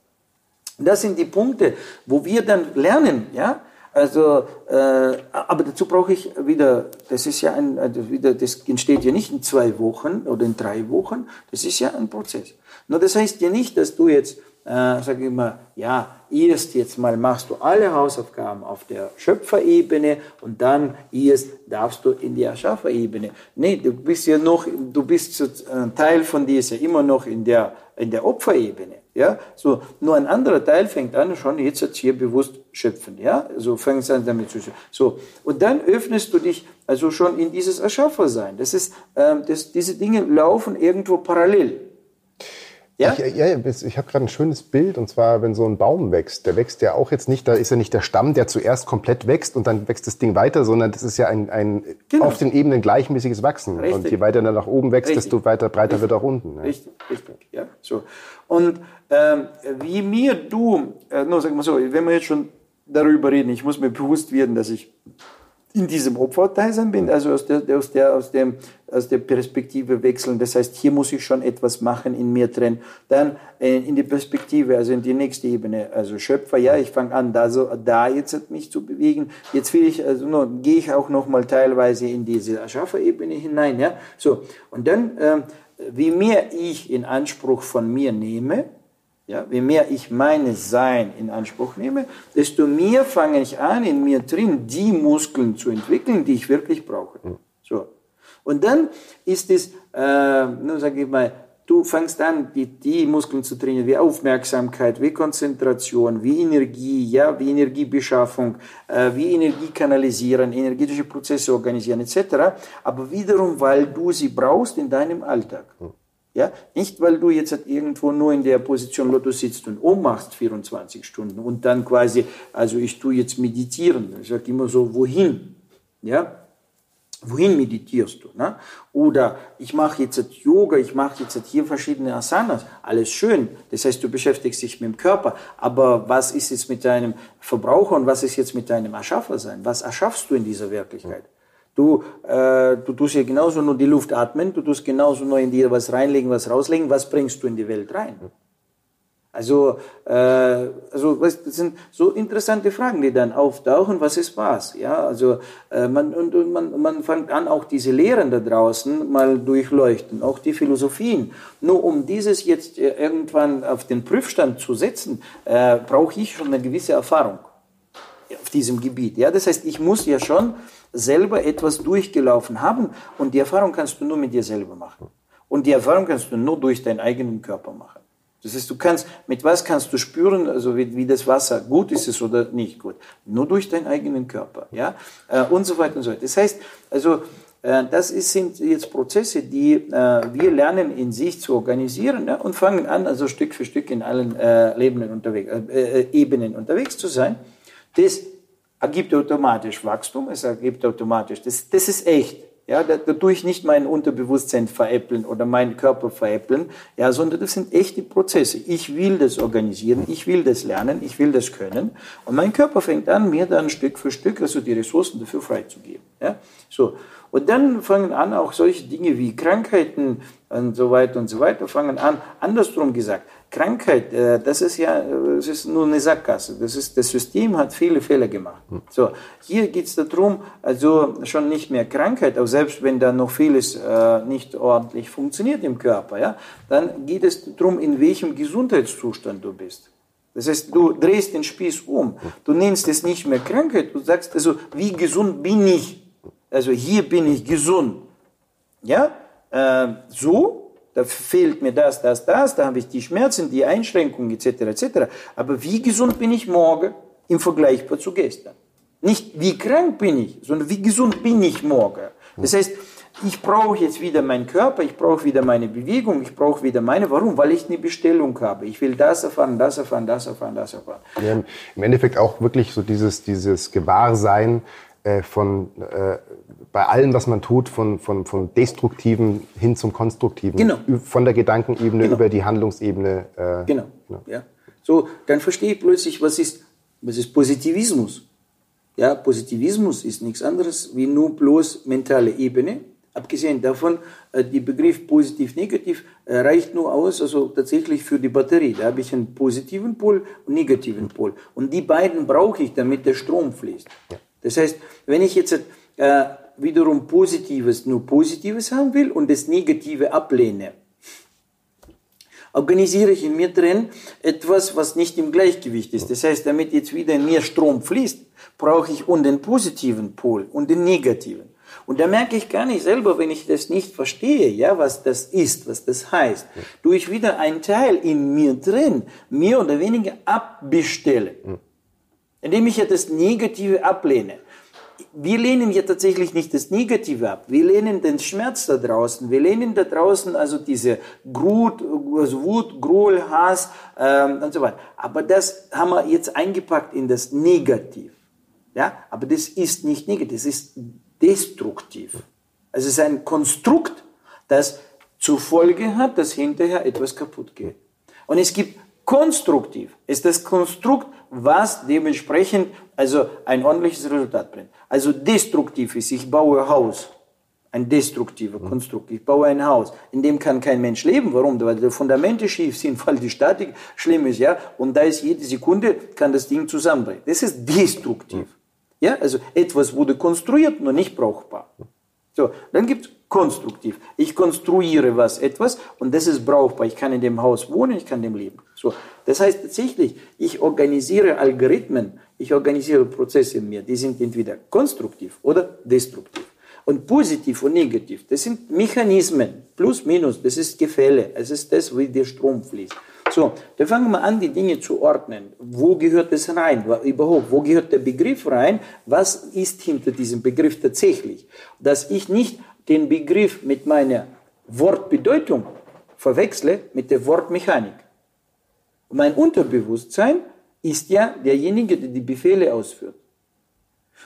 Speaker 3: Das sind die Punkte, wo wir dann lernen, ja. Also, äh, aber dazu brauche ich wieder, das ist ja ein, also das entsteht ja nicht in zwei Wochen oder in drei Wochen, das ist ja ein Prozess. Nur das heißt ja nicht, dass du jetzt äh, sage ich mal, ja, erst jetzt mal machst du alle Hausaufgaben auf der Schöpferebene und dann erst darfst du in die Erschafferebene. Nee, du bist ja noch, du bist so ein äh, Teil von ja immer noch in der, in der Opferebene. Ja, so, nur ein anderer Teil fängt an, schon jetzt jetzt hier bewusst schöpfen. Ja, so fängst an damit zu schöpfen. So, und dann öffnest du dich also schon in dieses Erschaffersein. Das ist, ähm, das, diese Dinge laufen irgendwo parallel.
Speaker 2: Ja, ich, ja, ich habe gerade ein schönes Bild und zwar, wenn so ein Baum wächst, der wächst ja auch jetzt nicht, da ist ja nicht der Stamm, der zuerst komplett wächst und dann wächst das Ding weiter, sondern das ist ja ein, ein genau. auf den Ebenen gleichmäßiges Wachsen. Richtig. Und je weiter er nach oben wächst, richtig. desto weiter breiter richtig. wird auch unten.
Speaker 3: Ja. Richtig, richtig, ja. So. Und ähm, wie mir du, äh, no, sag mal so, wenn wir jetzt schon darüber reden, ich muss mir bewusst werden, dass ich in diesem Opferteil sein bin, also aus der, aus der, aus dem, aus der Perspektive wechseln. Das heißt, hier muss ich schon etwas machen in mir drin. Dann äh, in die Perspektive, also in die nächste Ebene, also Schöpfer, ja, ich fange an, da so, da jetzt mich zu bewegen. Jetzt will ich, also no, gehe ich auch noch mal teilweise in diese Erschafferebene hinein, ja. So. Und dann, äh, wie mehr ich in Anspruch von mir nehme, ja, je mehr ich meines Sein in Anspruch nehme, desto mehr fange ich an, in mir drin die Muskeln zu entwickeln, die ich wirklich brauche. So. Und dann ist es, äh, nun sage ich mal, du fängst an, die, die Muskeln zu trainieren, wie Aufmerksamkeit, wie Konzentration, wie Energie, ja, wie Energiebeschaffung, äh, wie Energie kanalisieren, energetische Prozesse organisieren, etc. Aber wiederum, weil du sie brauchst in deinem Alltag. Ja, nicht weil du jetzt irgendwo nur in der Position Lotto sitzt und ummachst 24 Stunden und dann quasi, also ich tue jetzt meditieren. Ich sage immer so, wohin? Ja, wohin meditierst du? Ne? Oder ich mache jetzt Yoga, ich mache jetzt hier verschiedene Asanas, alles schön. Das heißt, du beschäftigst dich mit dem Körper. Aber was ist jetzt mit deinem Verbraucher und was ist jetzt mit deinem Erschaffer sein? Was erschaffst du in dieser Wirklichkeit? Du, äh, du tust ja genauso nur die Luft atmen, du tust genauso nur in dir was reinlegen, was rauslegen. Was bringst du in die Welt rein? Also, äh, also das sind so interessante Fragen, die dann auftauchen. Was ist was? Ja, also äh, man und, und man, man fängt an, auch diese Lehren da draußen mal durchleuchten, auch die Philosophien. Nur um dieses jetzt äh, irgendwann auf den Prüfstand zu setzen, äh, brauche ich schon eine gewisse Erfahrung auf diesem Gebiet. Ja, das heißt, ich muss ja schon selber etwas durchgelaufen haben und die Erfahrung kannst du nur mit dir selber machen. Und die Erfahrung kannst du nur durch deinen eigenen Körper machen. Das heißt, du kannst, mit was kannst du spüren, also wie, wie das Wasser, gut ist es oder nicht gut? Nur durch deinen eigenen Körper, ja, äh, und so weiter und so weiter. Das heißt, also, äh, das sind jetzt Prozesse, die äh, wir lernen in sich zu organisieren und fangen an, also Stück für Stück in allen Ebenen unterwegs zu sein. Das ergibt automatisch Wachstum, es ergibt automatisch, das, das ist echt. Ja, dadurch nicht mein Unterbewusstsein veräppeln oder meinen Körper veräppeln, ja, sondern das sind echte Prozesse. Ich will das organisieren, ich will das lernen, ich will das können. Und mein Körper fängt an, mir dann Stück für Stück, also die Ressourcen dafür freizugeben. Ja, so. Und dann fangen an auch solche Dinge wie Krankheiten und so weiter und so weiter, fangen an, andersrum gesagt, Krankheit, äh, das ist ja das ist nur eine Sackgasse. Das, ist, das System hat viele Fehler gemacht. So, hier geht es darum, also schon nicht mehr Krankheit, auch selbst wenn da noch vieles äh, nicht ordentlich funktioniert im Körper, ja, dann geht es darum, in welchem Gesundheitszustand du bist. Das heißt, du drehst den Spieß um. Du nennst es nicht mehr Krankheit, du sagst also, wie gesund bin ich? Also hier bin ich gesund. Ja, äh, so da fehlt mir das, das, das, da habe ich die Schmerzen, die Einschränkungen etc. etc. Aber wie gesund bin ich morgen im Vergleich zu gestern? Nicht wie krank bin ich, sondern wie gesund bin ich morgen. Das heißt, ich brauche jetzt wieder meinen Körper, ich brauche wieder meine Bewegung, ich brauche wieder meine. Warum? Weil ich eine Bestellung habe. Ich will das erfahren, das erfahren, das erfahren, das erfahren.
Speaker 2: Ja, Im Endeffekt auch wirklich so dieses, dieses Gewahrsein von äh, bei allem, was man tut, von, von, von destruktiven hin zum konstruktiven. Genau. Von der Gedankenebene genau. über die Handlungsebene.
Speaker 3: Äh, genau. genau. Ja. So, dann verstehe ich plötzlich, was ist, was ist Positivismus. Ja, Positivismus ist nichts anderes wie nur bloß mentale Ebene. Abgesehen davon, äh, die Begriff positiv-negativ äh, reicht nur aus, also tatsächlich für die Batterie. Da habe ich einen positiven Pol und negativen Pol. Und die beiden brauche ich, damit der Strom fließt. Das heißt, wenn ich jetzt äh, wiederum Positives nur Positives haben will und das Negative ablehne, organisiere ich in mir drin etwas, was nicht im Gleichgewicht ist. Das heißt, damit jetzt wieder mir Strom fließt, brauche ich und den positiven Pol und den negativen. Und da merke ich gar nicht selber, wenn ich das nicht verstehe, ja, was das ist, was das heißt, tue ich wieder einen Teil in mir drin, mehr oder weniger abbestelle, indem ich ja das Negative ablehne wir lehnen ja tatsächlich nicht das Negative ab. Wir lehnen den Schmerz da draußen. Wir lehnen da draußen also diese Grut, also Wut, Grohl, Hass ähm, und so weiter. Aber das haben wir jetzt eingepackt in das Negativ. Ja, aber das ist nicht negativ, das ist destruktiv. Also es ist ein Konstrukt, das zur Folge hat, dass hinterher etwas kaputt geht. Und es gibt konstruktiv, ist das Konstrukt, was dementsprechend also ein ordentliches Resultat bringt. Also destruktiv ist, ich baue ein Haus, ein destruktiver mhm. Konstrukt. Ich baue ein Haus, in dem kann kein Mensch leben. Warum? Weil die Fundamente schief sind, weil die Statik schlimm ist, ja. Und da ist jede Sekunde, kann das Ding zusammenbrechen. Das ist destruktiv. Ja, also etwas wurde konstruiert, nur nicht brauchbar. So, dann gibt es konstruktiv. Ich konstruiere was, etwas und das ist brauchbar. Ich kann in dem Haus wohnen, ich kann dem leben. So, das heißt tatsächlich, ich organisiere Algorithmen, ich organisiere Prozesse in mir, die sind entweder konstruktiv oder destruktiv. Und positiv und negativ, das sind Mechanismen, plus, minus, das ist Gefälle, es ist das, wie der Strom fließt. So, dann fangen wir an, die Dinge zu ordnen. Wo gehört es rein? Überhaupt, wo gehört der Begriff rein? Was ist hinter diesem Begriff tatsächlich? Dass ich nicht den Begriff mit meiner Wortbedeutung verwechsle mit der Wortmechanik. Mein Unterbewusstsein ist ja derjenige, der die Befehle ausführt.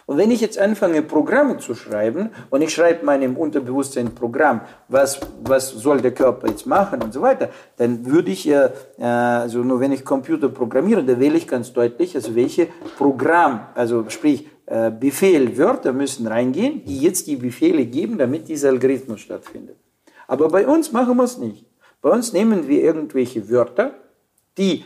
Speaker 3: Und wenn ich jetzt anfange, Programme zu schreiben und ich schreibe meinem Unterbewusstsein ein Programm, was, was soll der Körper jetzt machen und so weiter, dann würde ich äh, also nur wenn ich Computer programmiere, da wähle ich ganz deutlich, also welche Programm, also sprich Befehl, Wörter müssen reingehen, die jetzt die Befehle geben, damit dieser Algorithmus stattfindet. Aber bei uns machen wir es nicht. Bei uns nehmen wir irgendwelche Wörter, die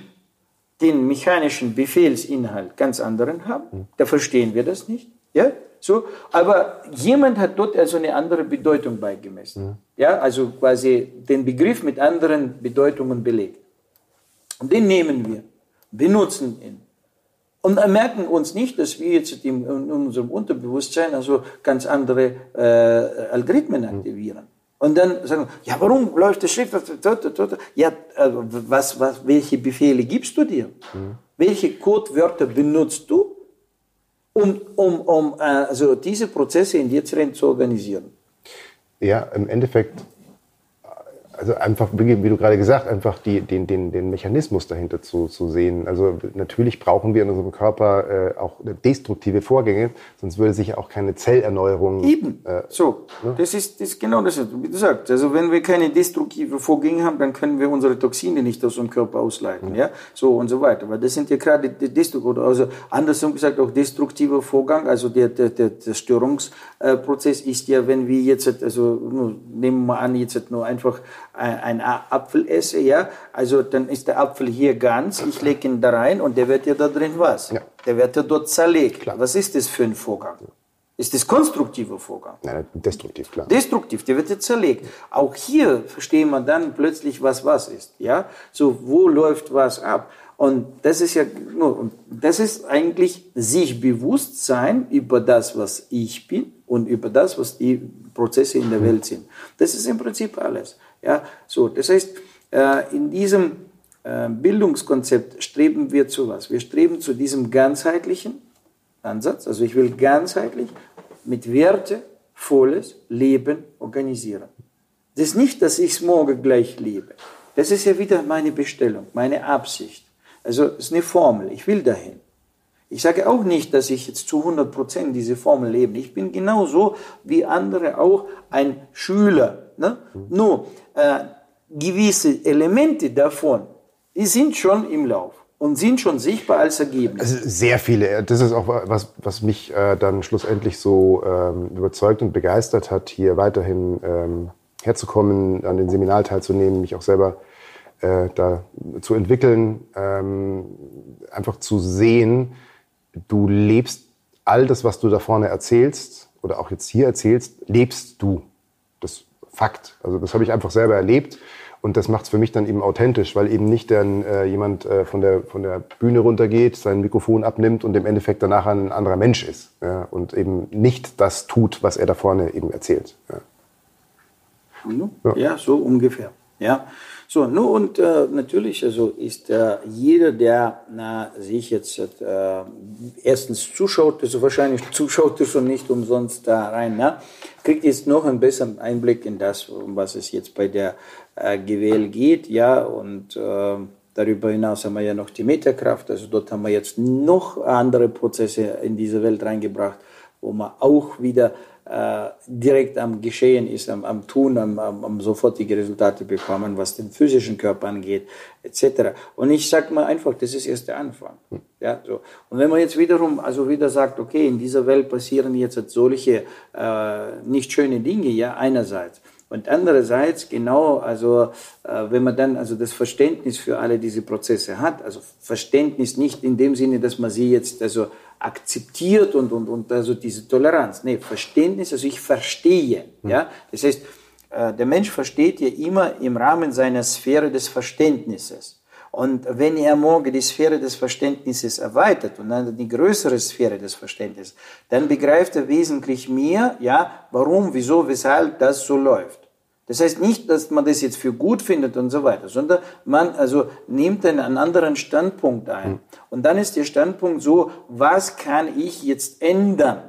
Speaker 3: den mechanischen Befehlsinhalt ganz anderen haben. Da verstehen wir das nicht. Ja, so. Aber jemand hat dort also eine andere Bedeutung beigemessen. Ja, also quasi den Begriff mit anderen Bedeutungen belegt. Und den nehmen wir, benutzen ihn. Und merken uns nicht, dass wir jetzt in unserem Unterbewusstsein also ganz andere äh, Algorithmen aktivieren. Und dann sagen, ja, warum läuft das Schrift? Ja, also was, was, welche Befehle gibst du dir? Mhm. Welche Codewörter benutzt du, um, um, um äh, also diese Prozesse in dir zu organisieren?
Speaker 2: Ja, im Endeffekt also einfach, wie, du gerade gesagt, einfach die, den, den, den Mechanismus dahinter zu, zu sehen. Also natürlich brauchen wir in unserem Körper äh, auch destruktive Vorgänge, sonst würde sich auch keine Zellerneuerung.
Speaker 3: Eben. Äh, so, ne? das ist das ist genau das, wie du sagst. Also wenn wir keine destruktive Vorgänge haben, dann können wir unsere Toxine nicht aus unserem Körper ausleiten, mhm. ja, so und so weiter. Weil das sind ja gerade destruktive, also andersrum gesagt auch destruktiver Vorgang. Also der der der, der Störungsprozess ist ja, wenn wir jetzt also nehmen wir an, jetzt nur einfach einen Apfel esse, ja, also dann ist der Apfel hier ganz, ich lege ihn da rein und der wird ja da drin was? Ja. Der wird ja dort zerlegt. Klar. Was ist das für ein Vorgang? Ist das konstruktiver Vorgang?
Speaker 2: Nein, destruktiv, klar.
Speaker 3: Destruktiv, der wird jetzt zerlegt. Auch hier verstehen wir dann plötzlich, was was ist. Ja, so wo läuft was ab? Und das ist ja, das ist eigentlich sich bewusst sein über das, was ich bin und über das, was die Prozesse in der mhm. Welt sind. Das ist im Prinzip alles. Ja, so, das heißt, äh, in diesem äh, Bildungskonzept streben wir zu was? Wir streben zu diesem ganzheitlichen Ansatz. Also ich will ganzheitlich mit Werte volles Leben organisieren. Das ist nicht, dass ich es morgen gleich lebe. Das ist ja wieder meine Bestellung, meine Absicht. Also es ist eine Formel. Ich will dahin. Ich sage auch nicht, dass ich jetzt zu 100 Prozent diese Formel lebe. Ich bin genauso wie andere auch ein Schüler. Ne? Nur äh, gewisse Elemente davon, die sind schon im Lauf und sind schon sichtbar als Ergebnis.
Speaker 2: Also sehr viele. Das ist auch was, was mich äh, dann schlussendlich so ähm, überzeugt und begeistert hat, hier weiterhin ähm, herzukommen, an den Seminaren teilzunehmen, mich auch selber äh, da zu entwickeln, ähm, einfach zu sehen, du lebst all das, was du da vorne erzählst oder auch jetzt hier erzählst, lebst du. Das Fakt. Also das habe ich einfach selber erlebt und das macht es für mich dann eben authentisch, weil eben nicht dann äh, jemand äh, von, der, von der Bühne runtergeht, sein Mikrofon abnimmt und im Endeffekt danach ein anderer Mensch ist ja, und eben nicht das tut, was er da vorne eben erzählt. Ja,
Speaker 3: ja. ja so ungefähr. Ja. So, nu und äh, natürlich also ist äh, jeder, der na, sich jetzt äh, erstens zuschaut, also wahrscheinlich zuschaut er schon nicht umsonst da rein, ne? kriegt jetzt noch einen besseren Einblick in das, um was es jetzt bei der äh, GWL geht, ja, und äh, darüber hinaus haben wir ja noch die Metakraft, also dort haben wir jetzt noch andere Prozesse in diese Welt reingebracht, wo man auch wieder direkt am Geschehen ist, am, am Tun, am, am, am, sofortige Resultate bekommen, was den physischen Körper angeht, etc. Und ich sage mal einfach, das ist erst der Anfang. Ja, so. Und wenn man jetzt wiederum, also wieder sagt, okay, in dieser Welt passieren jetzt solche äh, nicht schöne Dinge, ja, einerseits. Und andererseits genau, also äh, wenn man dann also das Verständnis für alle diese Prozesse hat, also Verständnis nicht in dem Sinne, dass man sie jetzt also akzeptiert und, und, und also diese Toleranz. Nee, Verständnis, also ich verstehe. Mhm. Ja? Das heißt, äh, der Mensch versteht ja immer im Rahmen seiner Sphäre des Verständnisses. Und wenn er morgen die Sphäre des Verständnisses erweitert und dann die größere Sphäre des Verständnisses, dann begreift er wesentlich mehr, ja, warum, wieso, weshalb das so läuft. Das heißt nicht, dass man das jetzt für gut findet und so weiter, sondern man also nimmt einen anderen Standpunkt ein. Hm. Und dann ist der Standpunkt so, was kann ich jetzt ändern?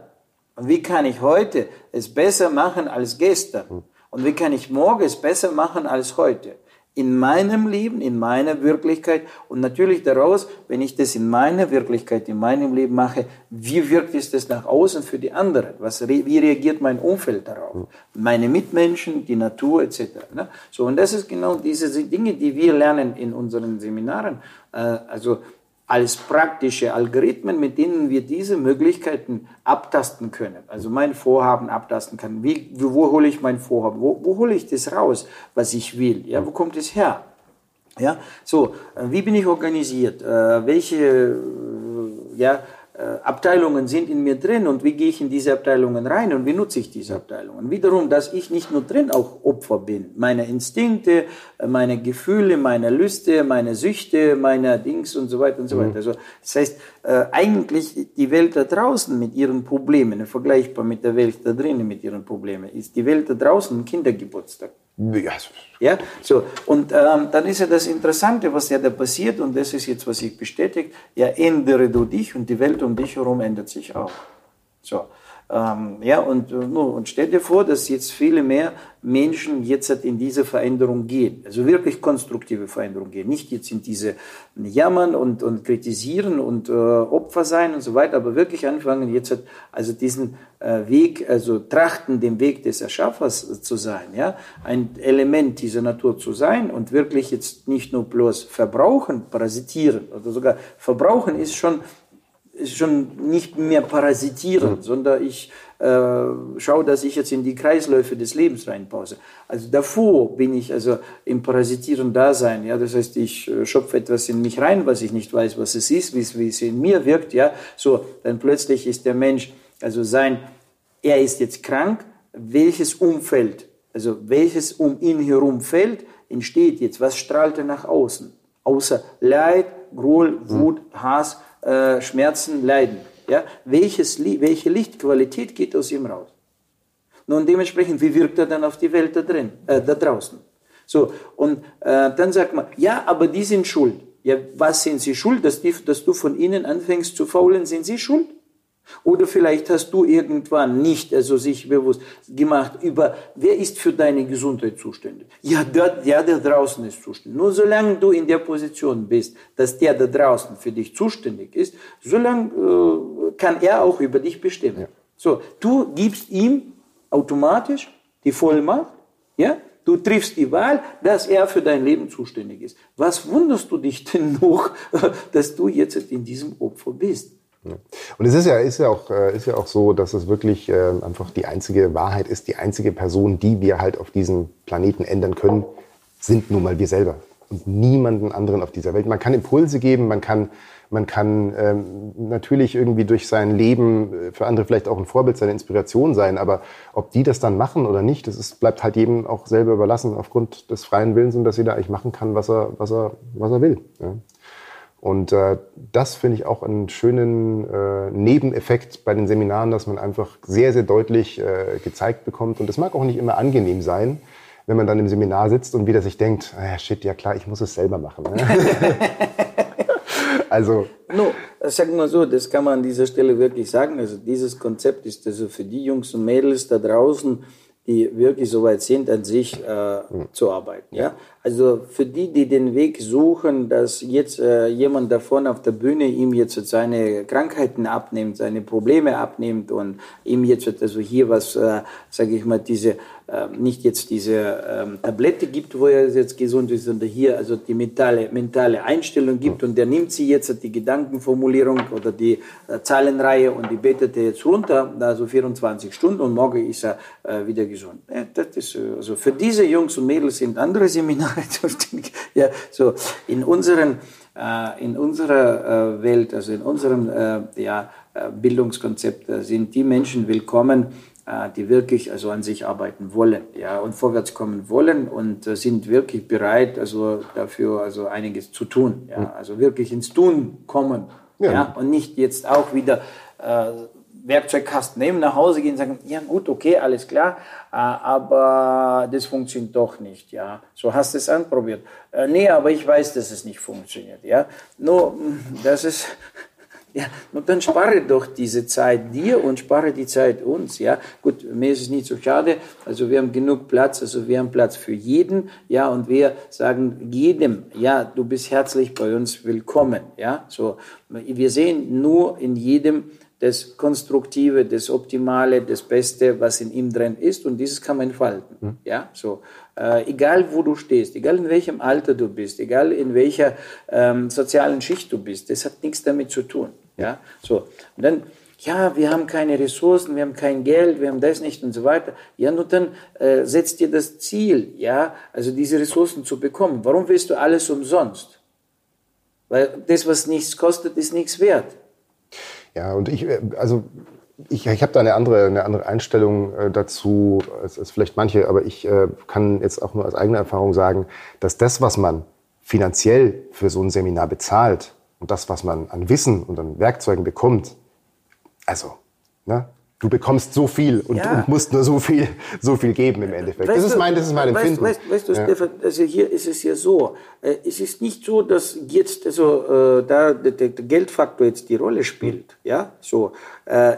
Speaker 3: Und wie kann ich heute es besser machen als gestern? Hm. Und wie kann ich morgen es besser machen als heute? In meinem Leben, in meiner Wirklichkeit und natürlich daraus, wenn ich das in meiner Wirklichkeit, in meinem Leben mache, wie wirkt es das nach außen für die anderen? Was, wie reagiert mein Umfeld darauf? Meine Mitmenschen, die Natur etc. Ne? So, und das ist genau diese Dinge, die wir lernen in unseren Seminaren. Äh, also als praktische Algorithmen, mit denen wir diese Möglichkeiten abtasten können. Also mein Vorhaben abtasten kann. Wie, wo hole ich mein Vorhaben? Wo, wo hole ich das raus, was ich will? Ja, wo kommt es her? Ja, so, äh, wie bin ich organisiert? Äh, welche, äh, ja, Abteilungen sind in mir drin und wie gehe ich in diese Abteilungen rein und wie nutze ich diese Abteilungen. Wiederum, dass ich nicht nur drin auch Opfer bin, meine Instinkte, äh, meine Gefühle, meine Lüste, meine Süchte, meine Dings und so weiter und so weiter. Mhm. Also das heißt, äh, eigentlich die Welt da draußen mit ihren Problemen, vergleichbar mit der Welt da drinnen mit ihren Problemen, ist die Welt da draußen ein Kindergeburtstag. Ja, ja so. Und ähm, dann ist ja das Interessante, was ja da passiert, und das ist jetzt, was sich bestätigt, ja, ändere du dich und die Welt um dich herum ändert sich auch. So. Ähm, ja, und, äh, und stell dir vor, dass jetzt viele mehr Menschen jetzt in diese Veränderung gehen, also wirklich konstruktive Veränderung gehen, nicht jetzt in diese Jammern und, und Kritisieren und äh, Opfer sein und so weiter, aber wirklich anfangen jetzt also diesen äh, Weg, also trachten, dem Weg des Erschaffers zu sein, ja, ein Element dieser Natur zu sein und wirklich jetzt nicht nur bloß verbrauchen, parasitieren oder sogar verbrauchen ist schon schon nicht mehr parasitieren, mhm. sondern ich äh, schaue, dass ich jetzt in die Kreisläufe des Lebens reinpause. Also davor bin ich also im Parasitieren Dasein. Ja, das heißt, ich äh, schöpfe etwas in mich rein, was ich nicht weiß, was es ist, wie es, wie es in mir wirkt. Ja, so dann plötzlich ist der Mensch also sein, er ist jetzt krank. Welches Umfeld, also welches um ihn herum fällt, entsteht jetzt? Was strahlt er nach außen? Außer Leid, Groll, Wut, Hass, äh, Schmerzen, Leiden. Ja? Welches, welche Lichtqualität geht aus ihm raus? Nun, dementsprechend, wie wirkt er dann auf die Welt da drin, äh, da draußen? So, und äh, dann sagt man, ja, aber die sind schuld. Ja, was sind sie schuld? Dass, die, dass du von ihnen anfängst zu faulen, sind sie schuld? Oder vielleicht hast du irgendwann nicht, also sich bewusst gemacht über, wer ist für deine Gesundheit zuständig? Ja, der, der, der draußen ist zuständig. Nur solange du in der Position bist, dass der da draußen für dich zuständig ist, solange äh, kann er auch über dich bestimmen. Ja. So, du gibst ihm automatisch die Vollmacht, ja, Du triffst die Wahl, dass er für dein Leben zuständig ist. Was wunderst du dich denn noch, dass du jetzt in diesem Opfer bist?
Speaker 2: Und es ist ja, ist ja auch, äh, ist ja auch so, dass es wirklich äh, einfach die einzige Wahrheit ist, die einzige Person, die wir halt auf diesem Planeten ändern können, sind nun mal wir selber und niemanden anderen auf dieser Welt. Man kann Impulse geben, man kann, man kann ähm, natürlich irgendwie durch sein Leben äh, für andere vielleicht auch ein Vorbild, seine Inspiration sein, aber ob die das dann machen oder nicht, das ist, bleibt halt jedem auch selber überlassen aufgrund des freien Willens und dass jeder eigentlich machen kann, was er, was er, was er will. Und äh, das finde ich auch einen schönen äh, Nebeneffekt bei den Seminaren, dass man einfach sehr, sehr deutlich äh, gezeigt bekommt. Und es mag auch nicht immer angenehm sein, wenn man dann im Seminar sitzt und wieder sich denkt, ah, shit, ja klar, ich muss es selber machen. Ne?
Speaker 3: also. No, sagen wir so, das kann man an dieser Stelle wirklich sagen. Also dieses Konzept ist also für die Jungs und Mädels da draußen, die wirklich so weit sind, an sich äh, mhm. zu arbeiten. Ja? Also für die, die den Weg suchen, dass jetzt äh, jemand davon auf der Bühne ihm jetzt seine Krankheiten abnimmt, seine Probleme abnimmt und ihm jetzt also hier was, äh, sage ich mal, diese nicht jetzt diese ähm, Tablette gibt, wo er jetzt gesund ist, sondern hier also die mentale, mentale Einstellung gibt und der nimmt sie jetzt die Gedankenformulierung oder die äh, Zahlenreihe und die betet er jetzt runter, also 24 Stunden und morgen ist er äh, wieder gesund. Ja, das ist, äh, also für diese Jungs und Mädels sind andere Seminare zuständig. ja, so in unseren äh, in unserer äh, Welt, also in unserem ja, Bildungskonzept sind die Menschen willkommen, äh, die wirklich also an sich arbeiten wollen, ja, und vorwärts kommen wollen und äh, sind wirklich bereit, also dafür also einiges zu tun, ja, also wirklich ins Tun kommen, ja, ja und nicht jetzt auch wieder äh, Werkzeugkasten nehmen, nach Hause gehen und sagen, ja gut, okay, alles klar, äh, aber das funktioniert doch nicht, ja. So hast du es anprobiert. Äh, nee, aber ich weiß, dass es nicht funktioniert, ja. Nur, das ist, ja, und dann spare doch diese Zeit dir und spare die Zeit uns. Ja, gut, mir ist es nicht so schade. Also wir haben genug Platz. Also wir haben Platz für jeden. Ja, und wir sagen jedem, ja, du bist herzlich bei uns willkommen. Ja, so. Wir sehen nur in jedem das Konstruktive, das Optimale, das Beste, was in ihm drin ist. Und dieses kann man entfalten. Mhm. Ja, so. Äh, egal wo du stehst, egal in welchem Alter du bist, egal in welcher ähm, sozialen Schicht du bist, das hat nichts damit zu tun. Ja, so. Und dann, ja, wir haben keine Ressourcen, wir haben kein Geld, wir haben das nicht und so weiter. Ja, nur dann äh, setzt dir das Ziel, ja, also diese Ressourcen zu bekommen. Warum willst du alles umsonst? Weil das, was nichts kostet, ist nichts wert.
Speaker 2: Ja, und ich, äh, also ich, ich habe da eine andere, eine andere Einstellung äh, dazu als, als vielleicht manche, aber ich äh, kann jetzt auch nur aus eigener Erfahrung sagen, dass das, was man finanziell für so ein Seminar bezahlt, und das, was man an Wissen und an Werkzeugen bekommt, also, ne? Du bekommst so viel und, ja. und, musst nur so viel, so viel geben im Endeffekt.
Speaker 3: Weißt das ist mein, das ist mein Empfinden. Weißt, weißt, weißt du, ja. Stefan, also hier ist es ja so. Äh, es ist nicht so, dass jetzt also äh, da der, der, Geldfaktor jetzt die Rolle spielt. Ja, so äh,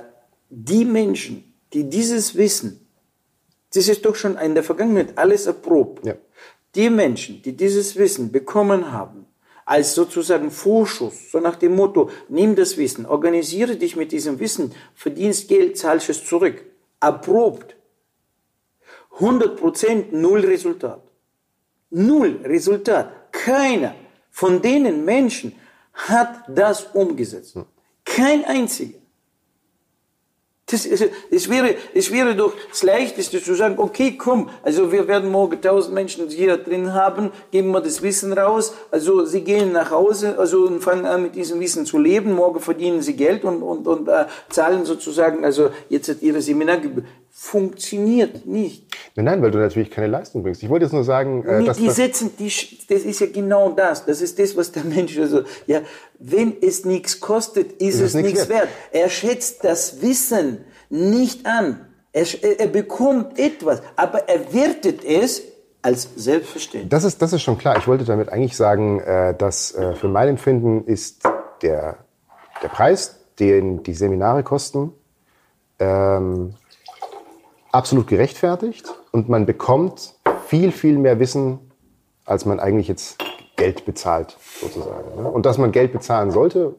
Speaker 3: die Menschen, die dieses Wissen, das ist doch schon in der Vergangenheit alles erprobt. Ja. Die Menschen, die dieses Wissen bekommen haben, als sozusagen Vorschuss, so nach dem Motto, nimm das Wissen, organisiere dich mit diesem Wissen, verdienst Geld, zahlst es zurück. Erprobt. 100 Prozent, null Resultat. Null Resultat. Keiner von denen Menschen hat das umgesetzt. Kein einziger. Das, es, wäre, es wäre doch das Leichteste zu sagen, okay, komm, also wir werden morgen tausend Menschen hier drin haben, geben wir das Wissen raus, also sie gehen nach Hause, also und fangen an mit diesem Wissen zu leben, morgen verdienen sie Geld und, und, und äh, zahlen sozusagen, also jetzt hat ihre Seminargebühr. Funktioniert nicht.
Speaker 2: Nein, nein, weil du natürlich keine Leistung bringst. Ich wollte jetzt nur sagen,
Speaker 3: äh, dass die setzen, die, das ist ja genau das. Das ist das, was der Mensch also, ja, wenn es nichts kostet, ist, ist es nichts wert. wert. Er schätzt das Wissen nicht an. Er, er bekommt etwas, aber er wertet es als selbstverständlich.
Speaker 2: Das ist, das ist schon klar. Ich wollte damit eigentlich sagen, äh, dass äh, für mein Empfinden ist der, der Preis, den die Seminare kosten, ähm, absolut gerechtfertigt und man bekommt viel, viel mehr Wissen, als man eigentlich jetzt Geld bezahlt, sozusagen. Ne? Und dass man Geld bezahlen sollte,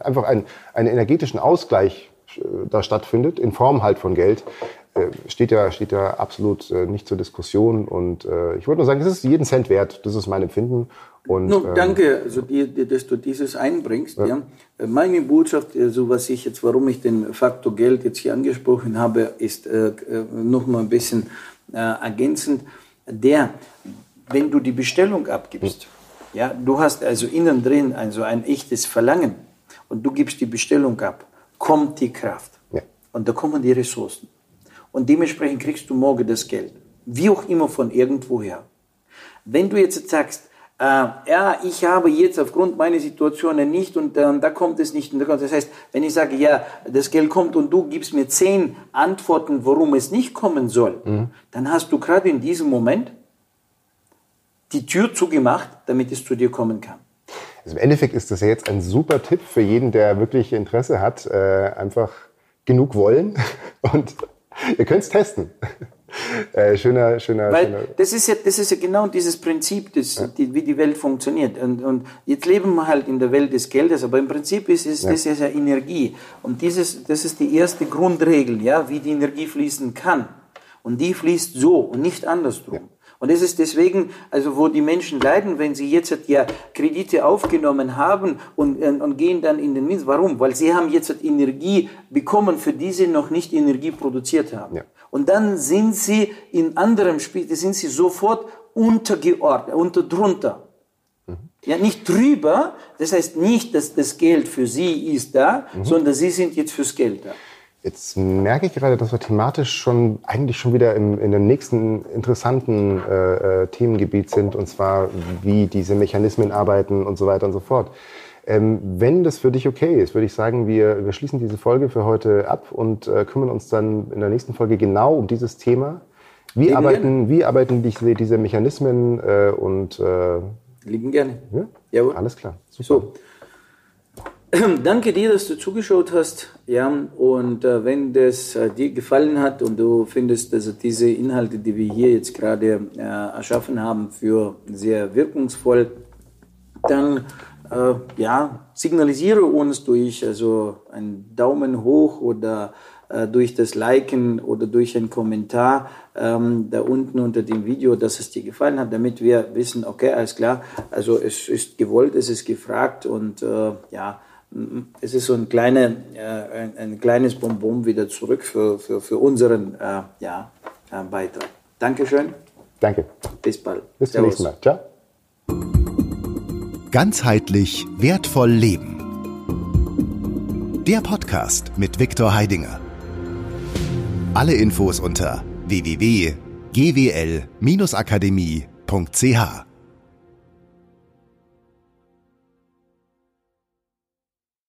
Speaker 2: einfach einen, einen energetischen Ausgleich äh, da stattfindet, in Form halt von Geld, steht ja, steht ja absolut äh, nicht zur Diskussion. Und ich wollte nur sagen, das ist jeden Cent wert. Das ist mein Empfinden.
Speaker 3: Und, no, ähm, danke, also die, dass du dieses einbringst. Ja. ja. Meine Botschaft, also was ich jetzt, warum ich den Faktor Geld jetzt hier angesprochen habe, ist äh, noch mal ein bisschen äh, ergänzend. Der, wenn du die Bestellung abgibst, hm. ja, du hast also innen drin also ein echtes Verlangen und du gibst die Bestellung ab, kommt die Kraft ja. und da kommen die Ressourcen und dementsprechend kriegst du morgen das Geld, wie auch immer von irgendwoher. Wenn du jetzt sagst, äh, ja, ich habe jetzt aufgrund meiner Situationen nicht und äh, da kommt es nicht. Und da kommt, das heißt, wenn ich sage, ja, das Geld kommt und du gibst mir zehn Antworten, warum es nicht kommen soll, mhm. dann hast du gerade in diesem Moment die Tür zugemacht, damit es zu dir kommen kann.
Speaker 2: Also im Endeffekt ist das ja jetzt ein super Tipp für jeden, der wirklich Interesse hat, äh, einfach genug wollen und ihr könnt es testen. Äh, schöner, schöner,
Speaker 3: Weil
Speaker 2: schöner.
Speaker 3: Das ist ja, das ist ja genau dieses Prinzip, das, ja. die, wie die Welt funktioniert. Und, und jetzt leben wir halt in der Welt des Geldes, aber im Prinzip ist es, ja. das ist ja Energie. Und dieses, das ist die erste Grundregel, ja, wie die Energie fließen kann. Und die fließt so und nicht andersrum. Ja. Und es ist deswegen, also wo die Menschen leiden, wenn sie jetzt ja Kredite aufgenommen haben und, und gehen dann in den Minus. Warum? Weil sie haben jetzt Energie bekommen, für die sie noch nicht Energie produziert haben. Ja. Und dann sind sie in anderem Spiel, sind sie sofort untergeordnet, unter drunter. Mhm. Ja, nicht drüber, das heißt nicht, dass das Geld für sie ist da, mhm. sondern sie sind jetzt fürs Geld da.
Speaker 2: Jetzt merke ich gerade, dass wir thematisch schon eigentlich schon wieder im, in dem nächsten interessanten äh, äh, Themengebiet sind, und zwar wie diese Mechanismen arbeiten und so weiter und so fort. Ähm, wenn das für dich okay ist, würde ich sagen, wir, wir schließen diese Folge für heute ab und äh, kümmern uns dann in der nächsten Folge genau um dieses Thema. Wie Liegen arbeiten, wie arbeiten diese, diese Mechanismen äh, und
Speaker 3: äh, Liegen gerne.
Speaker 2: Ja? Jawohl. Alles klar.
Speaker 3: Super. So. Danke dir, dass du zugeschaut hast. Ja, und äh, wenn das äh, dir gefallen hat und du findest, dass diese Inhalte, die wir hier jetzt gerade äh, erschaffen haben, für sehr wirkungsvoll, dann äh, ja, signalisiere uns durch also einen Daumen hoch oder äh, durch das Liken oder durch einen Kommentar ähm, da unten unter dem Video, dass es dir gefallen hat, damit wir wissen, okay, alles klar, also es ist gewollt, es ist gefragt und äh, ja, es ist so ein, kleine, äh, ein, ein, kleines Bonbon wieder zurück für, für, für unseren äh, ja, äh, Beitrag. Dankeschön.
Speaker 2: Danke.
Speaker 3: Bis bald.
Speaker 2: Bis zum nächsten Mal. Ciao.
Speaker 1: Ganzheitlich wertvoll leben. Der Podcast mit Viktor Heidinger. Alle Infos unter www.gwl-akademie.ch